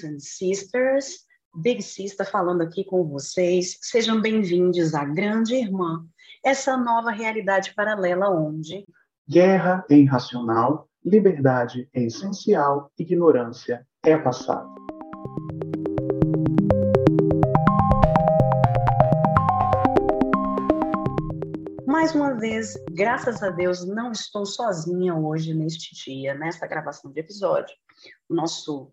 Brothers and Sisters, Big Sister falando aqui com vocês. Sejam bem-vindos à Grande Irmã, essa nova realidade paralela onde guerra é irracional, liberdade é essencial, ignorância é passado. Mais uma vez, graças a Deus, não estou sozinha hoje neste dia, nesta gravação de episódio. O nosso,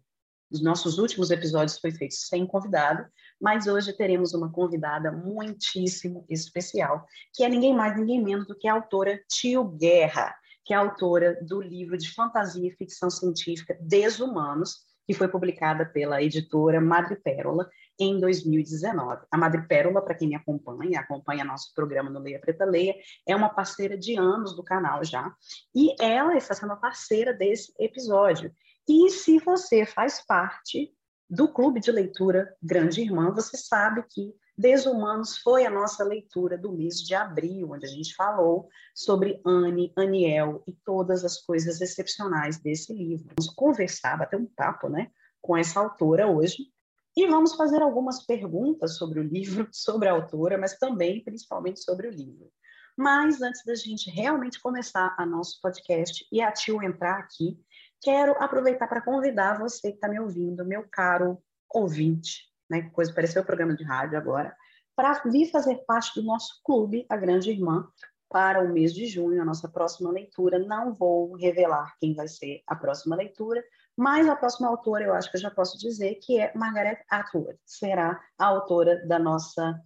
os nossos últimos episódios foi feito sem convidado, mas hoje teremos uma convidada muitíssimo especial, que é ninguém mais, ninguém menos do que a autora Tio Guerra, que é autora do livro de fantasia e ficção científica Desumanos, que foi publicada pela editora Madre Pérola em 2019. A Madre Pérola, para quem me acompanha, acompanha nosso programa no Leia Preta Leia, é uma parceira de anos do canal já, e ela está sendo a parceira desse episódio. E se você faz parte do clube de leitura Grande Irmã, você sabe que Desumanos foi a nossa leitura do mês de abril, onde a gente falou sobre Anne, Aniel e todas as coisas excepcionais desse livro. Vamos conversar, bater um papo né, com essa autora hoje e vamos fazer algumas perguntas sobre o livro, sobre a autora, mas também, principalmente, sobre o livro. Mas antes da gente realmente começar a nosso podcast e a Tio entrar aqui, quero aproveitar para convidar você que está me ouvindo, meu caro ouvinte, né? Coisa pareceu o programa de rádio agora, para vir fazer parte do nosso clube, a Grande Irmã, para o mês de junho, a nossa próxima leitura. Não vou revelar quem vai ser a próxima leitura, mas a próxima autora, eu acho que eu já posso dizer, que é Margaret Atwood, será a autora da nossa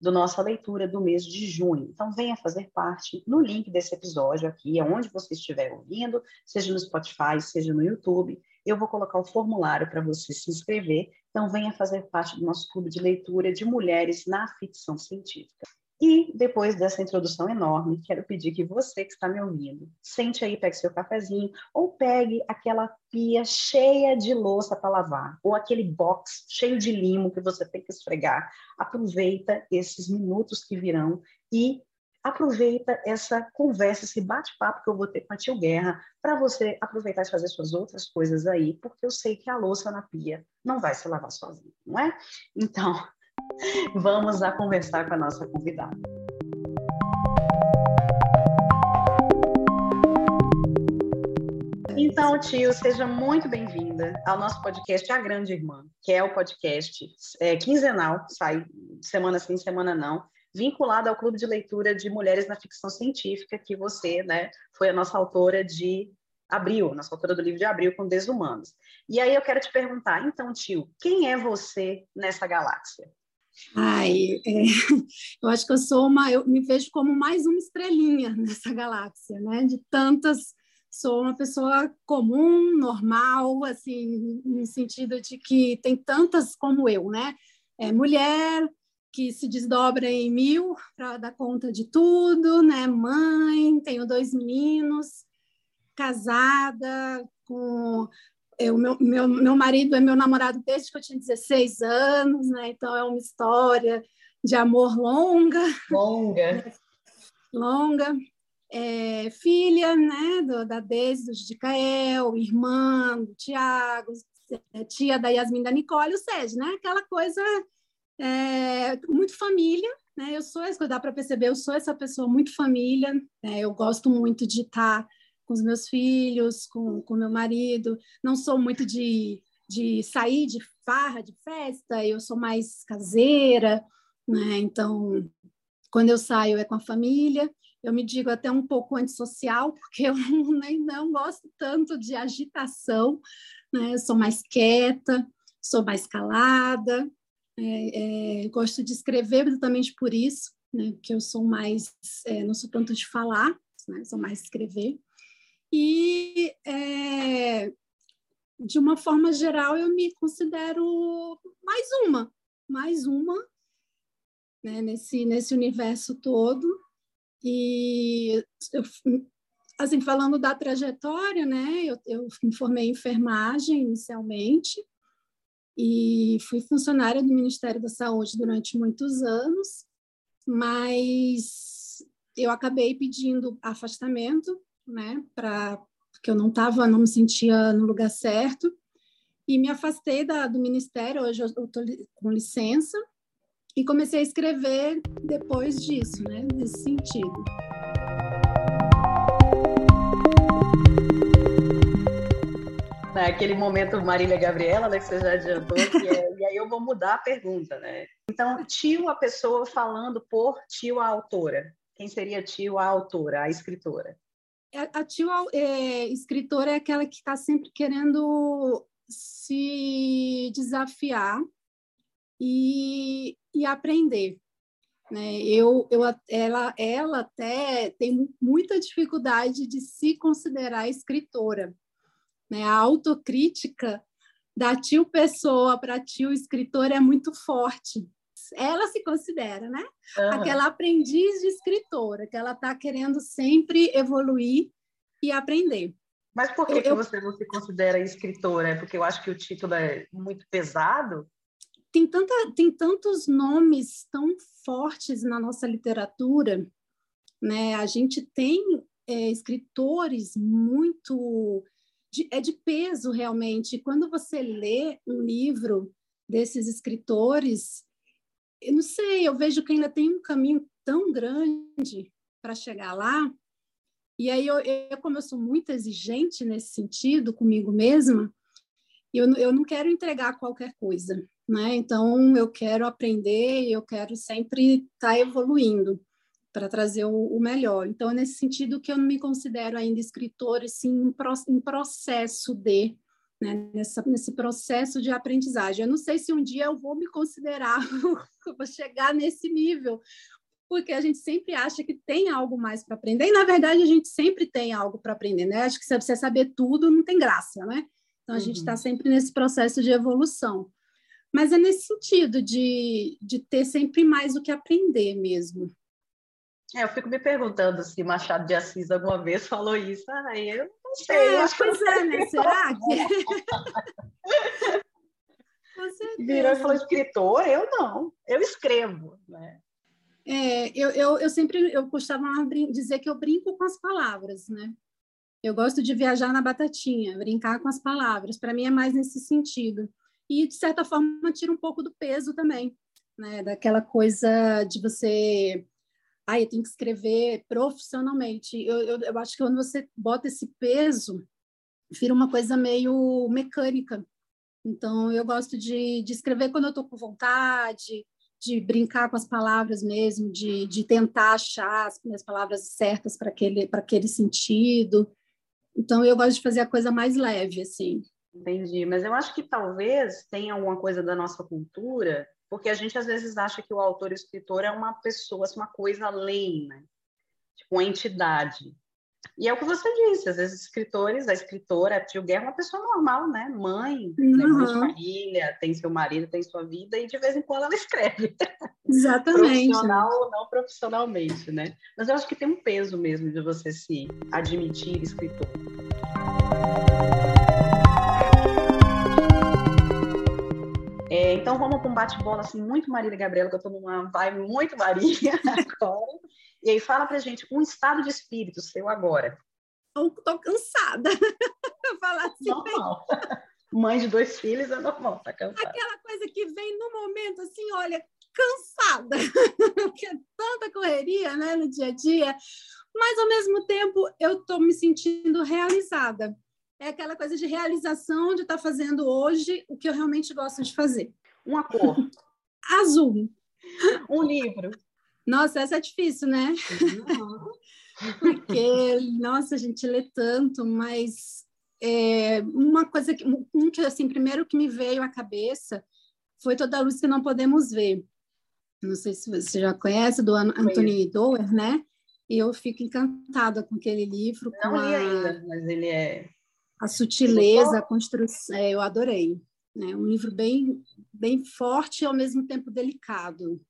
do nossa leitura do mês de junho. Então, venha fazer parte no link desse episódio aqui, aonde você estiver ouvindo, seja no Spotify, seja no YouTube. Eu vou colocar o formulário para você se inscrever. Então, venha fazer parte do nosso clube de leitura de mulheres na ficção científica. E depois dessa introdução enorme, quero pedir que você que está me ouvindo, sente aí, pegue seu cafezinho, ou pegue aquela pia cheia de louça para lavar, ou aquele box cheio de limo que você tem que esfregar. Aproveita esses minutos que virão e aproveita essa conversa, esse bate-papo que eu vou ter com a Tio Guerra, para você aproveitar e fazer suas outras coisas aí, porque eu sei que a louça na pia não vai se lavar sozinha, não é? Então, Vamos a conversar com a nossa convidada. Então, tio, seja muito bem-vinda ao nosso podcast A Grande Irmã, que é o podcast é, quinzenal, sai semana sim, semana não, vinculado ao Clube de Leitura de Mulheres na Ficção Científica, que você né, foi a nossa autora de Abril, nossa autora do livro de Abril com Desumanos. E aí eu quero te perguntar, então, tio, quem é você nessa galáxia? Ai, é, eu acho que eu sou uma, eu me vejo como mais uma estrelinha nessa galáxia, né? De tantas, sou uma pessoa comum, normal, assim, no sentido de que tem tantas como eu, né? É, mulher que se desdobra em mil para dar conta de tudo, né? Mãe, tenho dois meninos, casada, com eu, meu, meu, meu marido é meu namorado desde que eu tinha 16 anos, né? Então é uma história de amor longa. Longa. longa. É, filha, né, do, da Deise, do Cael, irmã do Tiago, tia da Yasmin da Nicole, ou seja, né, aquela coisa é, muito família, né, eu sou, dá para perceber, eu sou essa pessoa muito família, né, eu gosto muito de estar tá com os meus filhos, com o meu marido. Não sou muito de, de sair de farra, de festa, eu sou mais caseira, né? Então, quando eu saio é com a família. Eu me digo até um pouco antissocial, porque eu nem não gosto tanto de agitação, né? Eu sou mais quieta, sou mais calada, é, é, gosto de escrever exatamente por isso, né? Que eu sou mais, é, não sou tanto de falar, né? Sou mais escrever. E, é, de uma forma geral, eu me considero mais uma, mais uma né, nesse, nesse universo todo. E, eu, assim, falando da trajetória, né, eu, eu me formei em enfermagem inicialmente e fui funcionária do Ministério da Saúde durante muitos anos, mas eu acabei pedindo afastamento né, para porque eu não estava, não me sentia no lugar certo. e me afastei da, do ministério. Hoje eu estou com licença e comecei a escrever depois disso, né? Nesse sentido. Naquele momento Marília Gabriela, né, que você já adiantou, é, e aí eu vou mudar a pergunta, né? Então, tio a pessoa falando por tio a autora. Quem seria tio a autora, a escritora? A, a tio é, escritora é aquela que está sempre querendo se desafiar e, e aprender. Né? Eu, eu, ela, ela até tem muita dificuldade de se considerar escritora. Né? A autocrítica da tio pessoa para tio escritor é muito forte. Ela se considera, né? Uhum. Aquela aprendiz de escritora, que ela está querendo sempre evoluir e aprender. Mas por que, eu, que você não se considera escritora? É porque eu acho que o título é muito pesado? Tem, tanta, tem tantos nomes tão fortes na nossa literatura, né? A gente tem é, escritores muito de, é de peso realmente. Quando você lê um livro desses escritores, eu não sei, eu vejo que ainda tem um caminho tão grande para chegar lá. E aí, eu, eu, como eu sou muito exigente nesse sentido comigo mesma, eu, eu não quero entregar qualquer coisa, né? Então, eu quero aprender, eu quero sempre estar tá evoluindo para trazer o, o, melhor. Então, é nesse sentido que eu não me considero ainda escritora, sim, em processo de, né, nessa, nesse processo de aprendizagem. Eu não sei se um dia eu vou me considerar, vou chegar nesse nível, porque a gente sempre acha que tem algo mais para aprender, e na verdade a gente sempre tem algo para aprender, né? Acho que se você saber tudo, não tem graça, né? Então a tá uhum. gente está sempre nesse processo de evolução. Mas é nesse sentido de, de ter sempre mais o que aprender mesmo. É, eu fico me perguntando se Machado de Assis alguma vez falou isso. Ah, eu não sei. É, pois é, né? Será que... Virou e falou escritor? Eu não. Eu escrevo, né? É, eu, eu, eu sempre eu costumava dizer que eu brinco com as palavras, né? Eu gosto de viajar na batatinha, brincar com as palavras. Para mim é mais nesse sentido. E, de certa forma, tira um pouco do peso também, né? Daquela coisa de você. Ah, eu tenho que escrever profissionalmente. Eu, eu, eu acho que quando você bota esse peso, vira uma coisa meio mecânica. Então, eu gosto de, de escrever quando eu estou com vontade, de brincar com as palavras mesmo, de, de tentar achar as, as palavras certas para aquele, aquele sentido. Então, eu gosto de fazer a coisa mais leve, assim. Entendi, mas eu acho que talvez tenha alguma coisa da nossa cultura, porque a gente às vezes acha que o autor e o escritor é uma pessoa, assim, uma coisa além, né? Tipo, uma entidade. E é o que você disse, às vezes escritores, a escritora, a Tio Guerra é uma pessoa normal, né? Mãe, uhum. de família, tem seu marido, tem sua vida, e de vez em quando ela escreve. Exatamente. Profissional ou não profissionalmente, né? Mas eu acho que tem um peso mesmo de você se admitir escritor. É, então vamos para um bate-bola assim, muito Marília Gabriela, que eu estou numa vibe muito Marília agora. E aí fala pra gente um estado de espírito seu agora. Estou cansada. Falar assim. Normal. Mãe de dois filhos é normal, tá cansada. Aquela coisa que vem no momento assim, olha, cansada. Porque é tanta correria, né, no dia a dia. Mas ao mesmo tempo eu estou me sentindo realizada. É aquela coisa de realização de estar tá fazendo hoje o que eu realmente gosto de fazer. Uma cor. Azul. Um livro. Nossa, essa é difícil, né? Uhum. Porque, nossa, a gente lê tanto, mas é, uma coisa que, um que assim, primeiro que me veio à cabeça foi toda a luz que não podemos ver. Não sei se você já conhece do Anthony Doerr, né? E eu fico encantada com aquele livro. Não li a... ainda, mas ele é a sutileza, a construção. É, eu adorei. Né? Um livro bem, bem forte e ao mesmo tempo delicado.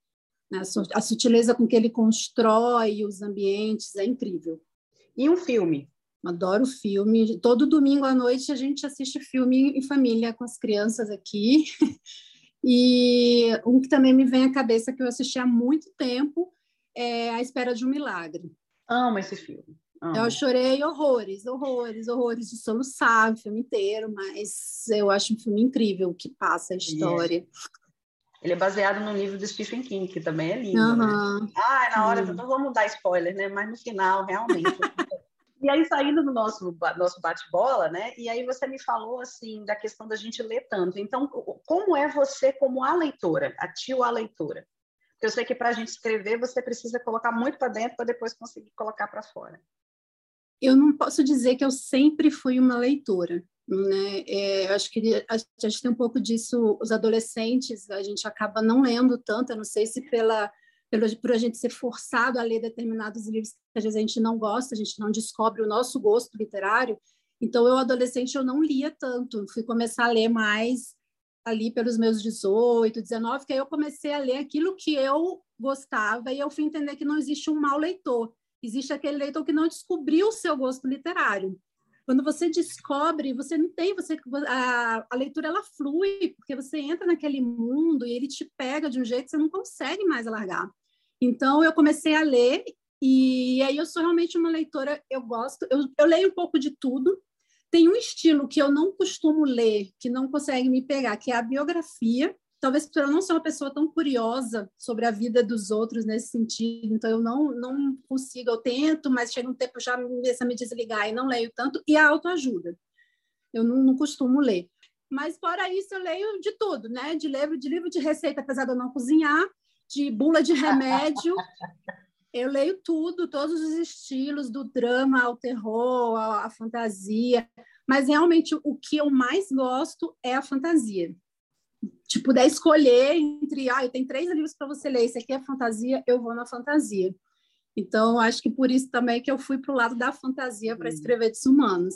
Né? A sutileza com que ele constrói os ambientes é incrível. E um filme? Adoro filme. Todo domingo à noite a gente assiste filme em família com as crianças aqui. E um que também me vem à cabeça que eu assisti há muito tempo é A Espera de um Milagre. Amo esse filme. Eu chorei horrores, horrores, horrores de soluçar o filme inteiro, mas eu acho um filme incrível que passa a história. Ele é baseado no livro do Stephen King, que também é lindo, uhum. né? Ah, na hora, não vamos dar spoiler, né? Mas no final, realmente. e aí, saindo do nosso, nosso bate-bola, né? E aí você me falou, assim, da questão da gente ler tanto. Então, como é você como a leitora, a tio a leitora? Porque eu sei que para a gente escrever, você precisa colocar muito para dentro para depois conseguir colocar para fora eu não posso dizer que eu sempre fui uma leitora. Né? É, eu acho que a gente tem um pouco disso, os adolescentes, a gente acaba não lendo tanto, eu não sei se pela, pelo, por a gente ser forçado a ler determinados livros que às vezes a gente não gosta, a gente não descobre o nosso gosto literário. Então, eu, adolescente, eu não lia tanto, fui começar a ler mais ali pelos meus 18, 19, que aí eu comecei a ler aquilo que eu gostava e eu fui entender que não existe um mau leitor Existe aquele leitor que não descobriu o seu gosto literário. Quando você descobre, você não tem, você a, a leitura ela flui, porque você entra naquele mundo e ele te pega de um jeito que você não consegue mais largar. Então eu comecei a ler e aí eu sou realmente uma leitora, eu gosto, eu, eu leio um pouco de tudo. Tem um estilo que eu não costumo ler, que não consegue me pegar, que é a biografia talvez por eu não ser uma pessoa tão curiosa sobre a vida dos outros nesse sentido, então eu não não consigo, eu tento, mas chega um tempo já começa a me desligar e não leio tanto, e a autoajuda. Eu não, não costumo ler. Mas fora isso, eu leio de tudo, né? De livro, de livro de receita, apesar de eu não cozinhar, de bula de remédio. eu leio tudo, todos os estilos, do drama ao terror, à fantasia. Mas realmente o que eu mais gosto é a fantasia te puder escolher entre, ah, eu tenho três livros para você ler, esse aqui é fantasia, eu vou na fantasia. Então, acho que por isso também que eu fui para o lado da fantasia para escrever Humanos.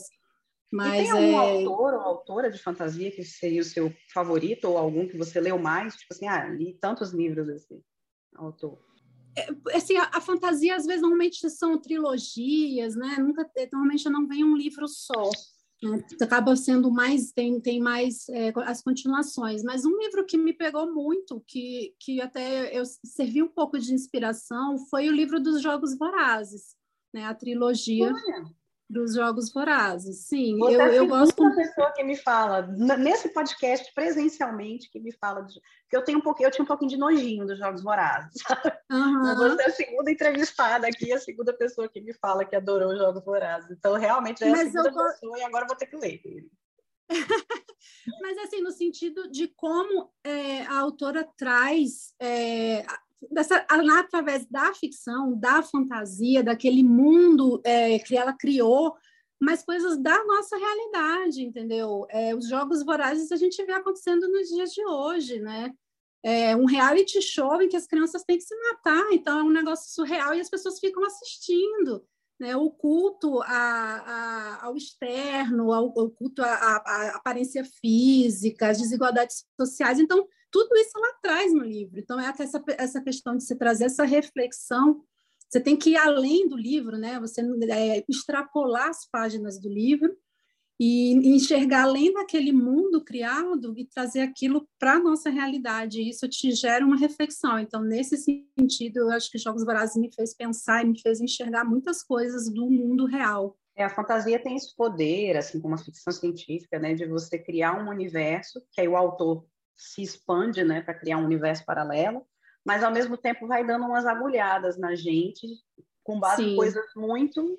Mas, e tem algum é... autor ou autora de fantasia que seria o seu favorito ou algum que você leu mais? Tipo assim, ah, li tantos livros desse autor. É, assim, a, a, fantasia às vezes normalmente são trilogias, né? Nunca, normalmente não vem um livro só. Acaba sendo mais tem tem mais é, as continuações. Mas um livro que me pegou muito que que até eu servi um pouco de inspiração foi o livro dos jogos vorazes né? A trilogia Olha dos Jogos Vorazes. Sim, Você eu, é eu gosto. uma pessoa que me fala, nesse podcast, presencialmente, que me fala. De... que eu, tenho um pouquinho, eu tinha um pouquinho de nojinho dos Jogos Vorazes. Uhum. Você é a segunda entrevistada aqui, a segunda pessoa que me fala que adorou os Jogos Vorazes. Então, realmente, é a segunda eu... pessoa e agora vou ter que ler Mas, assim, no sentido de como é, a autora traz é, dessa, através da ficção, da fantasia, daquele mundo é, que ela criou, mas coisas da nossa realidade, entendeu? É, os jogos vorazes a gente vê acontecendo nos dias de hoje, né? É um reality show em que as crianças têm que se matar, então é um negócio surreal e as pessoas ficam assistindo. Né, o culto a, a, ao externo, ao, culto à aparência física, às desigualdades sociais. Então, tudo isso ela traz no livro. Então, é essa, essa questão de se trazer essa reflexão. Você tem que ir além do livro, né? Você é, extrapolar as páginas do livro e enxergar além daquele mundo criado e trazer aquilo para a nossa realidade. Isso te gera uma reflexão. Então, nesse sentido, eu acho que Jogos Vorazes me fez pensar e me fez enxergar muitas coisas do mundo real. É, a fantasia tem esse poder, assim como a ficção científica, né, de você criar um universo que aí o autor se expande, né, para criar um universo paralelo, mas ao mesmo tempo vai dando umas agulhadas na gente com base Sim. em coisas muito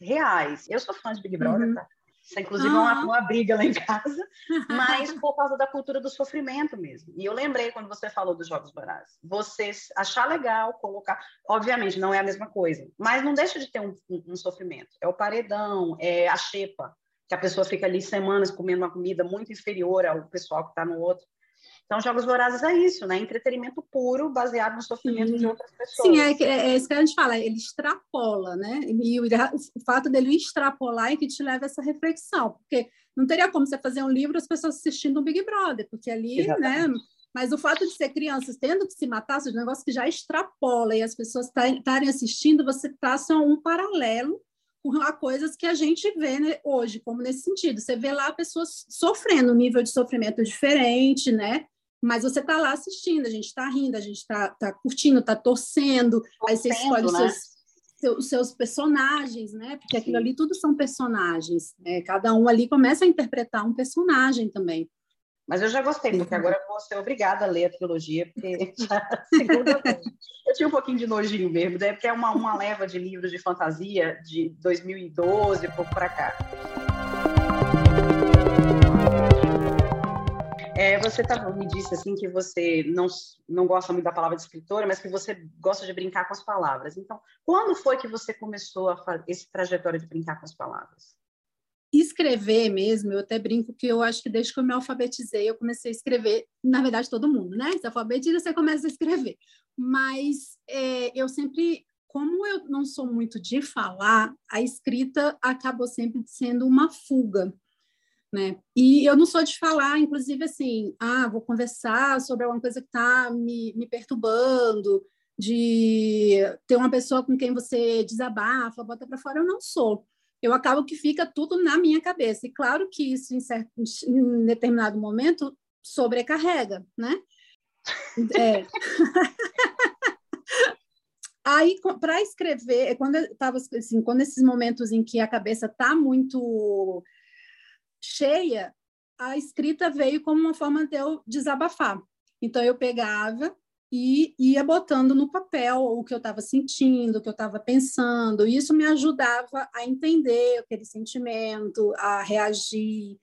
reais. Eu sou fã de Big Brother, uhum. tá? Isso é, inclusive, uhum. uma, uma briga lá em casa, mas por causa da cultura do sofrimento mesmo. E eu lembrei quando você falou dos Jogos Vorazes. Você achar legal, colocar... Obviamente, não é a mesma coisa, mas não deixa de ter um, um, um sofrimento. É o paredão, é a xepa, que a pessoa fica ali semanas comendo uma comida muito inferior ao pessoal que está no outro. Então, Jogos Vorazes é isso, né? Entretenimento puro, baseado no sofrimento Sim. de outras pessoas. Sim, é, é, é, isso que a gente fala, ele extrapola, né? E o, o, fato dele extrapolar é que te leva a essa reflexão, porque não teria como você fazer um livro as pessoas assistindo um Big Brother, porque ali, né? Exatamente. né? Mas o fato de ser crianças tendo que se matar, seja, um negócio que já extrapola e as pessoas estarem assistindo, você traça um paralelo com coisas que a gente vê né, hoje, como nesse sentido. Você vê lá pessoas sofrendo, um nível de sofrimento diferente, né? Mas você está lá assistindo, a gente está rindo, a gente está tá curtindo, está torcendo, torcendo, aí você escolhe né? seus. os seus personagens, né? Porque aquilo ali tudo são personagens. Né? Cada um ali começa a interpretar um personagem também. Mas eu já gostei, porque agora eu vou ser obrigada a ler a trilogia, porque já segunda vez. Eu tinha um pouquinho de nojinho mesmo, né? porque é uma, uma leva de livros de fantasia de 2012, pouco para cá. É, você tá, me disse assim que você não, não gosta muito da palavra de escritora, mas que você gosta de brincar com as palavras. Então, quando foi que você começou a esse trajetório de brincar com as palavras? escrever mesmo, eu até brinco que eu acho que desde que eu me alfabetizei, eu comecei a escrever, na verdade, todo mundo, né? Se alfabetiza, você começa a escrever. Mas é, eu sempre, como eu não sou muito de falar, a escrita acabou sempre sendo uma fuga. Né? E eu não sou de falar, inclusive assim, ah, vou conversar sobre alguma coisa que está me, me perturbando, de ter uma pessoa com quem você desabafa, bota para fora, eu não sou eu acabo que fica tudo na minha cabeça. E claro que isso, em, certo, em determinado momento, sobrecarrega, né? É. Aí, para escrever, quando estava assim, quando esses momentos em que a cabeça está muito cheia, a escrita veio como uma forma de eu desabafar. Então, eu pegava e ia botando no papel o que eu estava sentindo, o que eu estava pensando. E isso me ajudava a entender aquele sentimento, a reagir.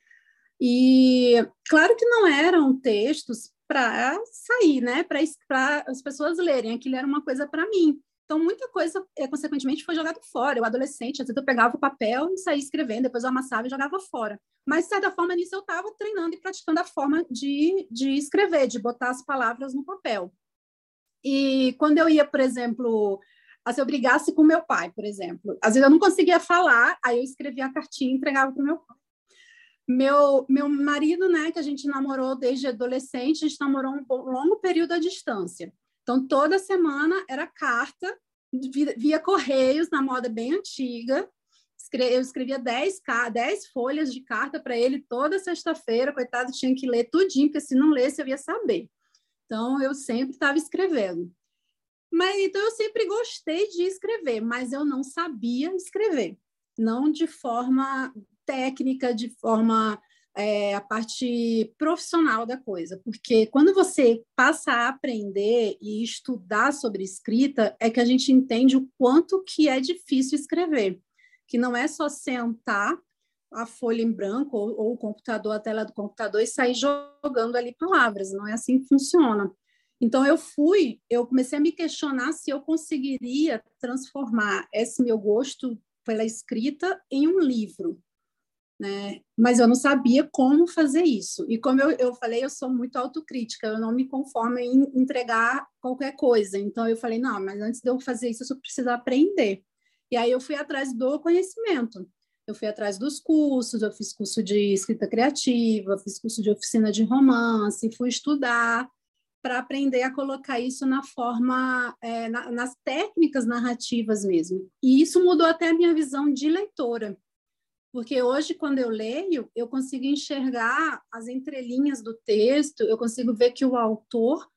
E claro que não eram textos para sair, né? Para as pessoas lerem. Aquilo era uma coisa para mim. Então, muita coisa, é, consequentemente, foi jogado fora. Eu, adolescente, às vezes eu pegava o papel e saía escrevendo, depois eu amassava e jogava fora. Mas, de certa forma, nisso eu estava treinando e praticando a forma de, de escrever, de botar as palavras no papel. E quando eu ia, por exemplo, se eu brigasse com meu pai, por exemplo, às vezes eu não conseguia falar, aí eu escrevia a cartinha e entregava para meu pai. Meu, meu marido, né, que a gente namorou desde adolescente, a gente namorou um longo período à distância. Então, toda semana era carta via, via correios, na moda bem antiga. Eu escrevia 10, 10 folhas de carta para ele toda sexta-feira. Coitado, tinha que ler tudinho, porque se não lesse, eu ia saber. Então, eu sempre estava escrevendo. Mas então eu sempre gostei de escrever, mas eu não sabia escrever, não de forma técnica, de forma é, a parte profissional da coisa, porque quando você passa a aprender e estudar sobre escrita, é que a gente entende o quanto que é difícil escrever, que não é só sentar a folha em branco ou, ou, o computador, a tela do computador e sair jogando ali palavras. Não é assim que funciona. Então eu fui, eu comecei a me questionar se eu conseguiria transformar esse meu gosto pela escrita em um livro, né? Mas eu não sabia como fazer isso. E como eu, eu falei, eu sou muito autocrítica, eu não me conformo em entregar qualquer coisa. Então eu falei, não, mas antes de eu fazer isso, eu preciso aprender. E aí eu fui atrás do conhecimento eu fui atrás dos cursos, eu fiz curso de escrita criativa, fiz curso de oficina de romance, fui estudar para aprender a colocar isso na forma, é, na, nas técnicas narrativas mesmo. E isso mudou até a minha visão de leitora, porque hoje, quando eu leio, eu consigo enxergar as entrelinhas do texto, eu consigo ver que o autor,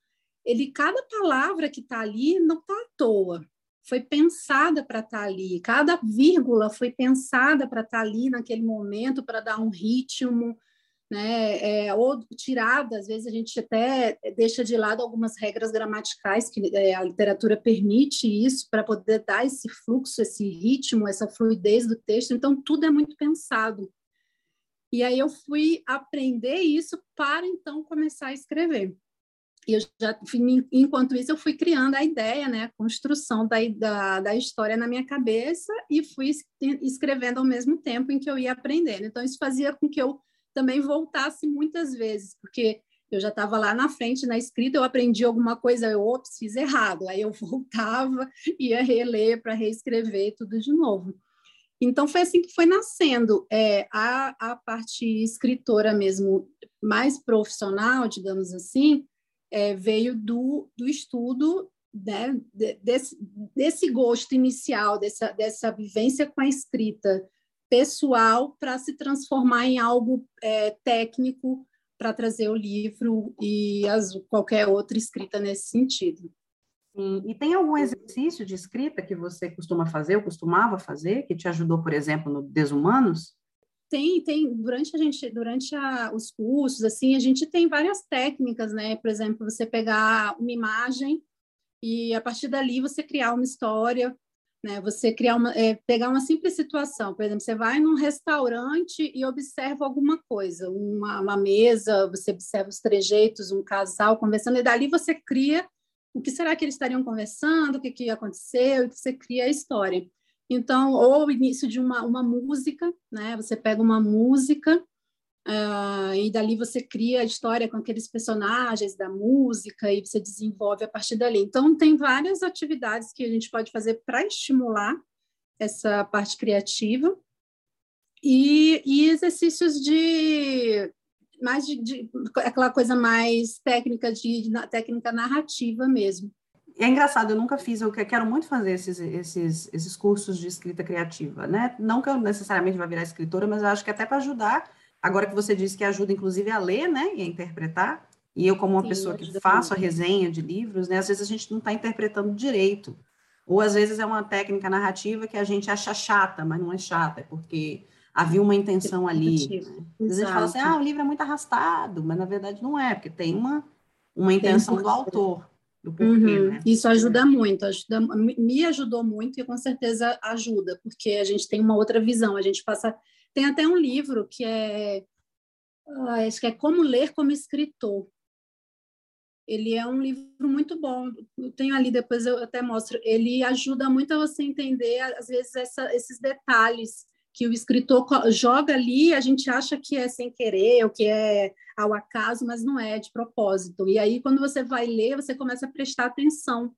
ele, cada palavra que está ali não está à toa. Foi pensada para estar tá ali, cada vírgula foi pensada para estar tá ali naquele momento, para dar um ritmo, né? É, ou tirada, às vezes a gente até deixa de lado algumas regras gramaticais que é, a literatura permite isso para poder dar esse fluxo, esse ritmo, essa fluidez do texto. Então tudo é muito pensado. E aí eu fui aprender isso para então começar a escrever. E eu já, enquanto isso, eu fui criando a ideia, né, a construção da, da, da história na minha cabeça e fui escrevendo ao mesmo tempo em que eu ia aprendendo. Então, isso fazia com que eu também voltasse muitas vezes, porque eu já estava lá na frente na escrita, eu aprendi alguma coisa, eu ops, fiz errado. Aí eu voltava, ia reler para reescrever tudo de novo. Então foi assim que foi nascendo é, a, a parte escritora mesmo, mais profissional, digamos assim, é, veio do, do estudo né, desse, desse gosto inicial, dessa, dessa vivência com a escrita pessoal para se transformar em algo é, técnico para trazer o livro e as, qualquer outra escrita nesse sentido. Sim. E tem algum exercício de escrita que você costuma fazer, ou costumava fazer, que te ajudou, por exemplo, no Desumanos? Tem, tem. Durante a gente, durante a, os cursos, assim, a gente tem várias técnicas, né? Por exemplo, você pegar uma imagem e a partir dali você criar uma história, né? Você criar uma, é, pegar uma simples situação, por exemplo, você vai num restaurante e observa alguma coisa, uma, uma mesa, você observa os trejeitos, um casal conversando e dali você cria o que será que eles estariam conversando, o que, que aconteceu, e você cria a história. Então, ou o início de uma, uma música, né? Você pega uma música uh, e dali você cria a história com aqueles personagens da música e você desenvolve a partir dali. Então, tem várias atividades que a gente pode fazer para estimular essa parte criativa e, e exercícios de mais de, de, aquela coisa mais técnica de, de técnica narrativa mesmo é engraçado, eu nunca fiz, eu quero muito fazer esses, esses, esses cursos de escrita criativa, né? Não que eu necessariamente vá virar escritora, mas eu acho que até para ajudar, agora que você disse que ajuda, inclusive, a ler, né? E a interpretar, e eu, como uma Sim, pessoa que faço a resenha de livros, né? Às vezes a gente não está interpretando direito. Ou às vezes é uma técnica narrativa que a gente acha chata, mas não é chata, é porque havia uma intenção ali. Né? Às vezes a gente fala assim, ah, o livro é muito arrastado, mas na verdade não é, porque tem uma, uma intenção do autor do porquê, uhum. né? Isso ajuda muito, ajuda, me ajudou muito e com certeza ajuda, porque a gente tem uma outra visão, a gente passa... Tem até um livro que é... Ah, acho que é Como Ler como Escritor. Ele é um livro muito bom, eu tenho ali, depois eu até mostro. Ele ajuda muito a você entender, às vezes, essa, esses detalhes que o escritor joga ali, a gente acha que é sem querer, ou que é ao acaso, mas não é, é de propósito. E aí, quando você vai ler, você começa a prestar atenção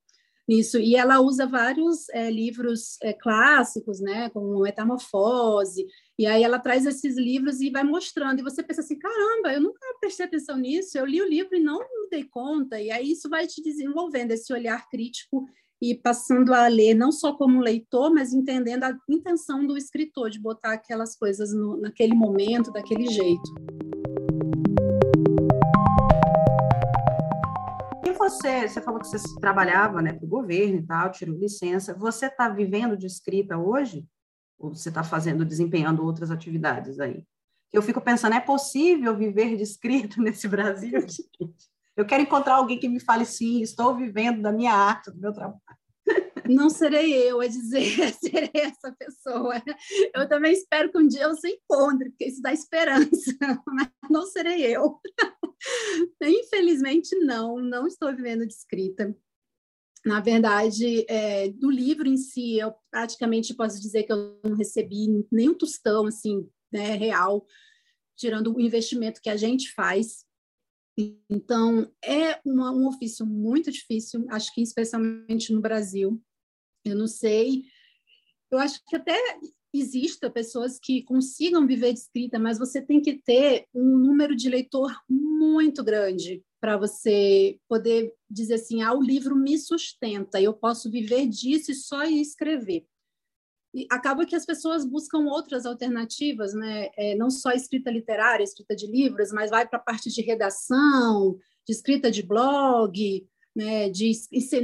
nisso. E ela usa vários é, livros é, clássicos, né, como Metamorfose, e aí ela traz esses livros e vai mostrando, e você pensa assim, caramba, eu nunca prestei atenção nisso, eu li o livro e não me dei conta, e aí isso vai te desenvolvendo esse olhar crítico e passando a ler não só como leitor, mas entendendo a intenção do escritor de botar aquelas coisas no, naquele momento, daquele jeito. Você, você falou que você trabalhava né, para o governo e tal, tirou licença. Você está vivendo de escrita hoje? Ou você está fazendo, desempenhando outras atividades aí? Eu fico pensando, é possível viver de escrita nesse Brasil? Eu quero encontrar alguém que me fale sim, estou vivendo da minha arte, do meu trabalho. Não serei eu a dizer, serei essa pessoa. Eu também espero que um dia eu se encontre, porque isso dá esperança, mas não serei eu. Infelizmente, não, não estou vivendo de escrita. Na verdade, é, do livro em si, eu praticamente posso dizer que eu não recebi nenhum tostão assim, né, real, tirando o investimento que a gente faz então, é uma, um ofício muito difícil, acho que especialmente no Brasil. Eu não sei, eu acho que até exista pessoas que consigam viver de escrita, mas você tem que ter um número de leitor muito grande para você poder dizer assim, ah, o livro me sustenta, eu posso viver disso e só escrever. E acaba que as pessoas buscam outras alternativas, né? É, não só escrita literária, escrita de livros, mas vai para a parte de redação, de escrita de blog, né? de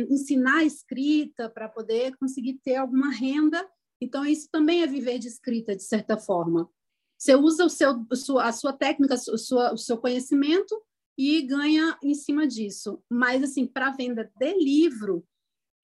ensinar escrita para poder conseguir ter alguma renda. Então, isso também é viver de escrita, de certa forma. Você usa o seu, a sua técnica, o seu, o seu conhecimento e ganha em cima disso. Mas, assim, para venda de livro,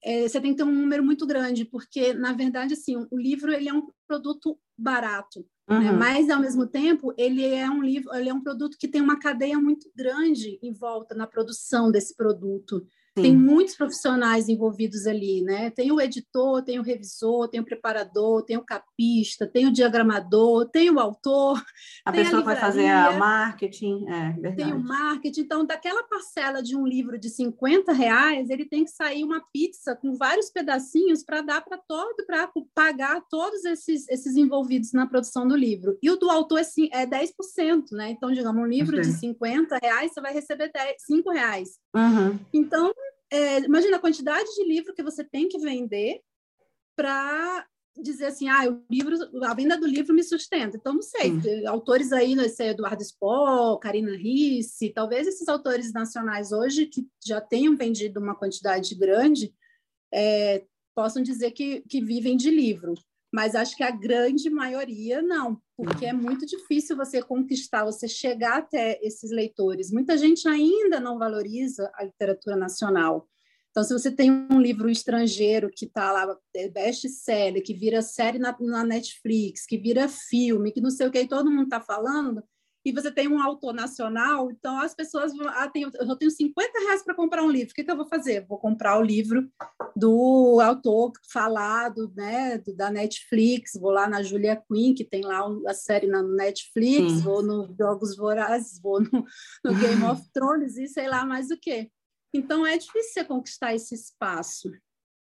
é, você tem que ter um número muito grande, porque, na verdade, assim, o livro ele é um produto barato, né? uhum. né? mas, ao mesmo tempo, ele é um livro, ele é um produto que tem uma cadeia muito grande em volta na produção desse produto. Tem muitos profissionais envolvidos ali, né? Tem o editor, tem o revisor, tem o preparador, tem o capista, tem o diagramador, tem o autor. A pessoa a vai fazer a marketing, é verdade. Tem o marketing. Então, daquela parcela de um livro de 50 reais, ele tem que sair uma pizza com vários pedacinhos para dar para todo, para pagar todos esses, esses envolvidos na produção do livro. E o do autor é, é 10%, né? Então, digamos, um livro de 50 reais, você vai receber 10, 5 reais. Uhum. Então, é, imagina a quantidade de livro que você tem que vender para dizer assim, ah, o livro, a venda do livro me sustenta. Então, não sei, hum. autores aí, né, Eduardo Spohr, Karina Risse, talvez esses autores nacionais hoje que já tenham vendido uma quantidade grande, é, possam dizer que, que vivem de livro. Mas acho que a grande maioria não, porque é muito difícil você conquistar, você chegar até esses leitores. Muita gente ainda não valoriza a literatura nacional. Então, se você tem um livro estrangeiro que está lá, é best-seller, que vira série na, na, Netflix, que vira filme, que não sei o que, todo mundo está falando, e você tem um autor nacional, então as pessoas vão, ah, tenho, eu tenho 50 reais para comprar um livro, o que, que eu vou fazer? Vou comprar o livro do autor falado, né, da Netflix, vou lá na Julia Quinn, que tem lá a série na Netflix, Sim. vou no Jogos Vorazes, vou no, no Game of Thrones e sei lá mais o que. Então, é difícil você conquistar esse espaço.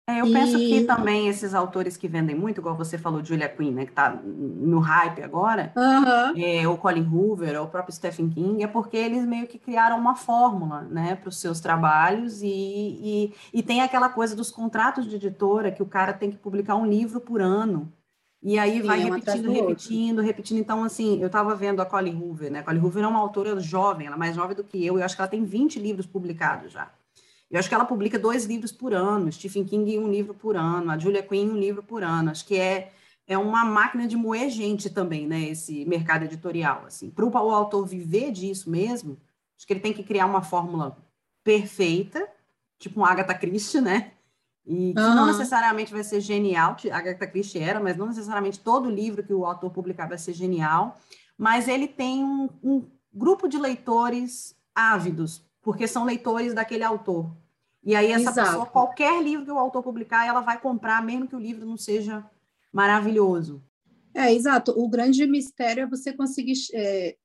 É, eu e... penso que também esses autores que vendem muito, igual você falou, Julia Quinn, né, que está no hype agora, uhum. é, o Colin Hoover, ou o próprio Stephen King, é porque eles meio que criaram uma fórmula né, para os seus trabalhos e, e, e tem aquela coisa dos contratos de editora que o cara tem que publicar um livro por ano. E aí Sim, vai é repetindo, repetindo, repetindo. Então, assim, eu estava vendo a Colin Hoover, né? A Colin Hoover é uma autora jovem, ela é mais jovem do que eu, eu acho que ela tem 20 livros publicados já. Eu acho que ela publica dois livros por ano, Stephen King um livro por ano, a Julia Quinn um livro por ano. Acho que é, é uma máquina de moer gente também, né? Esse mercado editorial, assim. Para o autor viver disso mesmo, acho que ele tem que criar uma fórmula perfeita, tipo um Agatha Christie, né? E que uhum. não necessariamente vai ser genial, que Agatha Christie era, mas não necessariamente todo livro que o autor publicar vai ser genial, mas ele tem um, um grupo de leitores ávidos, porque são leitores daquele autor. E aí essa Exato. pessoa, qualquer livro que o autor publicar, ela vai comprar, mesmo que o livro não seja maravilhoso. É, exato. O grande mistério é você conseguir é,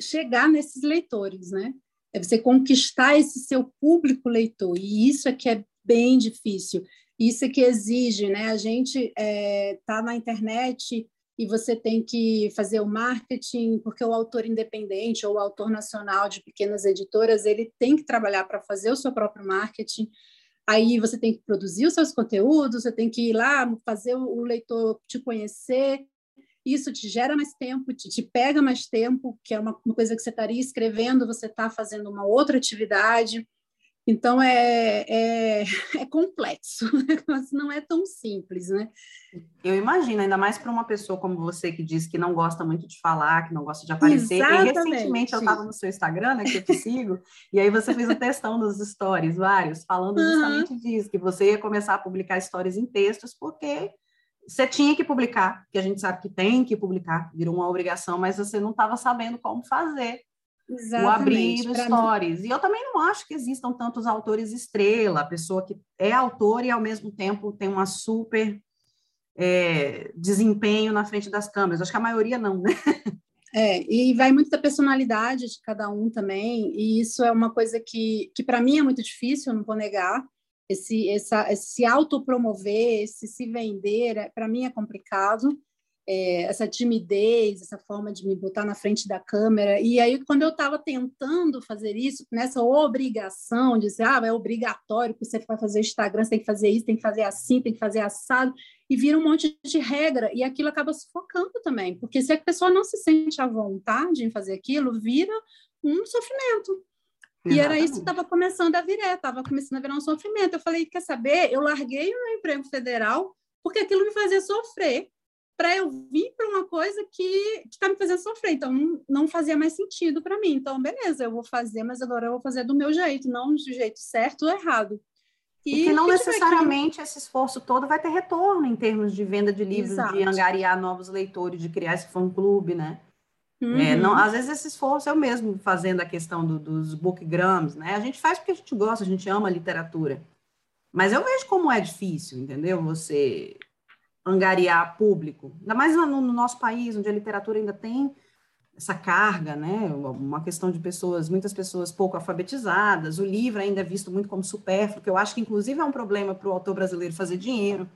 chegar nesses leitores, né? É você conquistar esse seu público leitor. E isso é que é bem difícil. Isso é que exige, né? A gente está é, tá na internet e você tem que fazer o marketing, porque o autor independente ou o autor nacional de pequenas editoras, ele tem que trabalhar para fazer o seu próprio marketing. Aí você tem que produzir os seus conteúdos, você tem que ir lá fazer o leitor te conhecer. Isso te gera mais tempo, te, te pega mais tempo, que é uma, uma coisa que você estaria escrevendo, você está fazendo uma outra atividade. Então, é, é, é complexo, mas não é tão simples, né? Eu imagino, ainda mais para uma pessoa como você que diz que não gosta muito de falar, que não gosta de aparecer. Exatamente. E recentemente eu estava no seu Instagram, né, que eu te sigo, e aí você fez um textão nos stories, vários, falando justamente uhum. disso, que você ia começar a publicar histórias em textos, porque você tinha que publicar, que a gente sabe que tem que publicar, virou uma obrigação, mas você não estava sabendo como fazer. Exatamente. o abrir stories. Mim... E eu também não acho que existam tantos autores estrela, a pessoa que é autor e ao mesmo tempo tem uma super é, desempenho na frente das câmeras. Acho que a maioria não, né? É, e vai muito da personalidade de cada um também, e isso é uma coisa que, que para mim é muito difícil, eu não vou negar. Esse, essa, esse autopromover, esse se vender, é, para mim é complicado é, essa timidez, essa forma de me botar na frente da câmera. E aí, quando eu estava tentando fazer isso, nessa obrigação de dizer, ah, é obrigatório que você vai fazer Instagram, você tem que fazer isso, tem que fazer assim, tem que fazer assado, e vira um monte de regra, e aquilo acaba sufocando também, porque se a pessoa não se sente à vontade em fazer aquilo, vira um sofrimento. E era isso que estava começando a virar, estava começando a virar um sofrimento. Eu falei, quer saber? Eu larguei o meu emprego federal porque aquilo me fazia sofrer para eu vir para uma coisa que está me fazendo sofrer. Então, não, não fazia mais sentido para mim. Então, beleza, eu vou fazer, mas agora eu vou fazer do meu jeito, não do jeito certo ou errado. E, e que não necessariamente esse esforço todo vai ter retorno em termos de venda de livros, Exato. de angariar novos leitores, de criar esse fã-clube, né? Uhum. É, não, às vezes esse esforço é o mesmo fazendo a questão do, dos bookgrams, né? A gente faz porque a gente gosta, a gente ama a literatura. Mas eu vejo como é difícil, entendeu? Você angariar público, ainda mais no, no, nosso país, onde a literatura ainda tem essa carga, né? Uma questão de pessoas, muitas pessoas pouco alfabetizadas, o livro ainda é visto muito como supérfluo, que eu acho que inclusive é um problema para o autor brasileiro fazer dinheiro,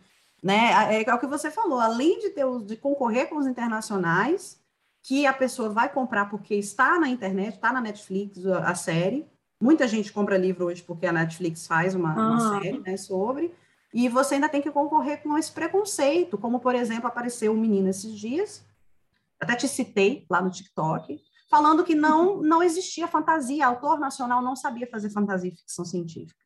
né? É, é o que você falou, além de ter de concorrer com os internacionais, que a pessoa vai comprar porque está na internet, está na Netflix a, a, série. Muita gente compra livro hoje porque a Netflix faz uma, ah. uma série né, sobre E você ainda tem que concorrer com esse preconceito, como, por exemplo, apareceu um menino esses dias, até te citei lá no TikTok, falando que não, não existia fantasia, autor nacional não sabia fazer fantasia e ficção científica.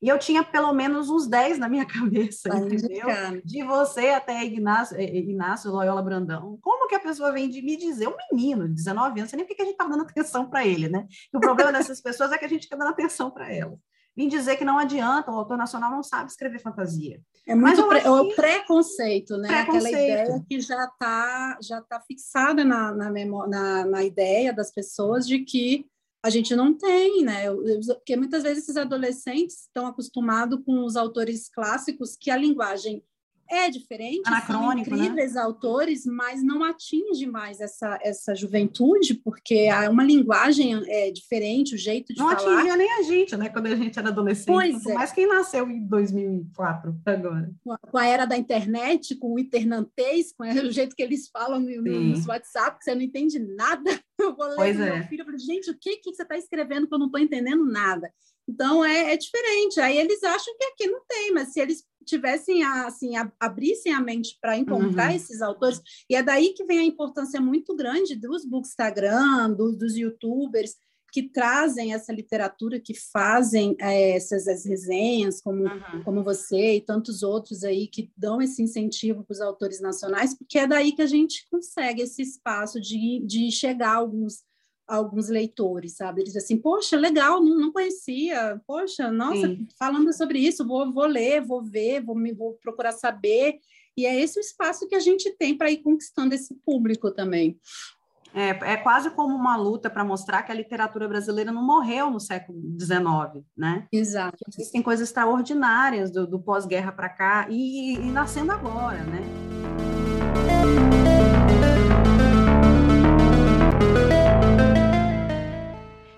E eu tinha pelo menos uns 10 na minha cabeça, Vai entendeu? De você até Ignácio, eh, Ignácio Loyola Brandão. Como que a pessoa vem de me dizer, um menino de 19 anos, sei nem porque a gente está dando atenção para ele, né? E o problema dessas pessoas é que a gente está dando atenção para elas vim dizer que não adianta, o autor nacional não sabe escrever fantasia. É muito pre, é o preconceito, né? Preconceito. Aquela ideia que já está já tá fixada na, na, na, na ideia das pessoas de que a gente não tem, né? Porque muitas vezes esses adolescentes estão acostumados com os autores clássicos que a linguagem é diferente, Anacrônico, são né? incríveis né? autores, mas não atinge mais essa, essa juventude, porque há uma linguagem é, diferente, o jeito de não falar. Não atingia nem a gente, né? Quando a gente era adolescente. Pois é. Mais quem nasceu em 2004 agora. Com a era da internet, com o internantês, com o jeito que eles falam no, no WhatsApp, que você não entende nada. Eu vou ler pois é. meu filho e falei, gente, o que, que você está escrevendo que eu não estou entendendo nada? Então é, é, diferente. Aí eles acham que aqui não tem, mas se eles tivessem assim a, abrissem a mente para encontrar uhum. esses autores e é daí que vem a importância muito grande dos bookstagram, dos, dos YouTubers que trazem essa literatura, que fazem é, essas resenhas, como, uhum. como você e tantos outros aí que dão esse incentivo para os autores nacionais, porque é daí que a gente consegue esse espaço de, de chegar a alguns alguns leitores, sabe? Eles dizem assim, poxa, legal, não, não conhecia, poxa, nossa, Sim. falando sobre isso, vou, vou ler, vou ver, vou, me, vou procurar saber, e é esse o espaço que a gente tem para ir conquistando esse público também. É, é quase como uma luta para mostrar que a literatura brasileira não morreu no século XIX, né? Exato. Existem coisas extraordinárias do, do pós-guerra para cá e, e nascendo agora, né?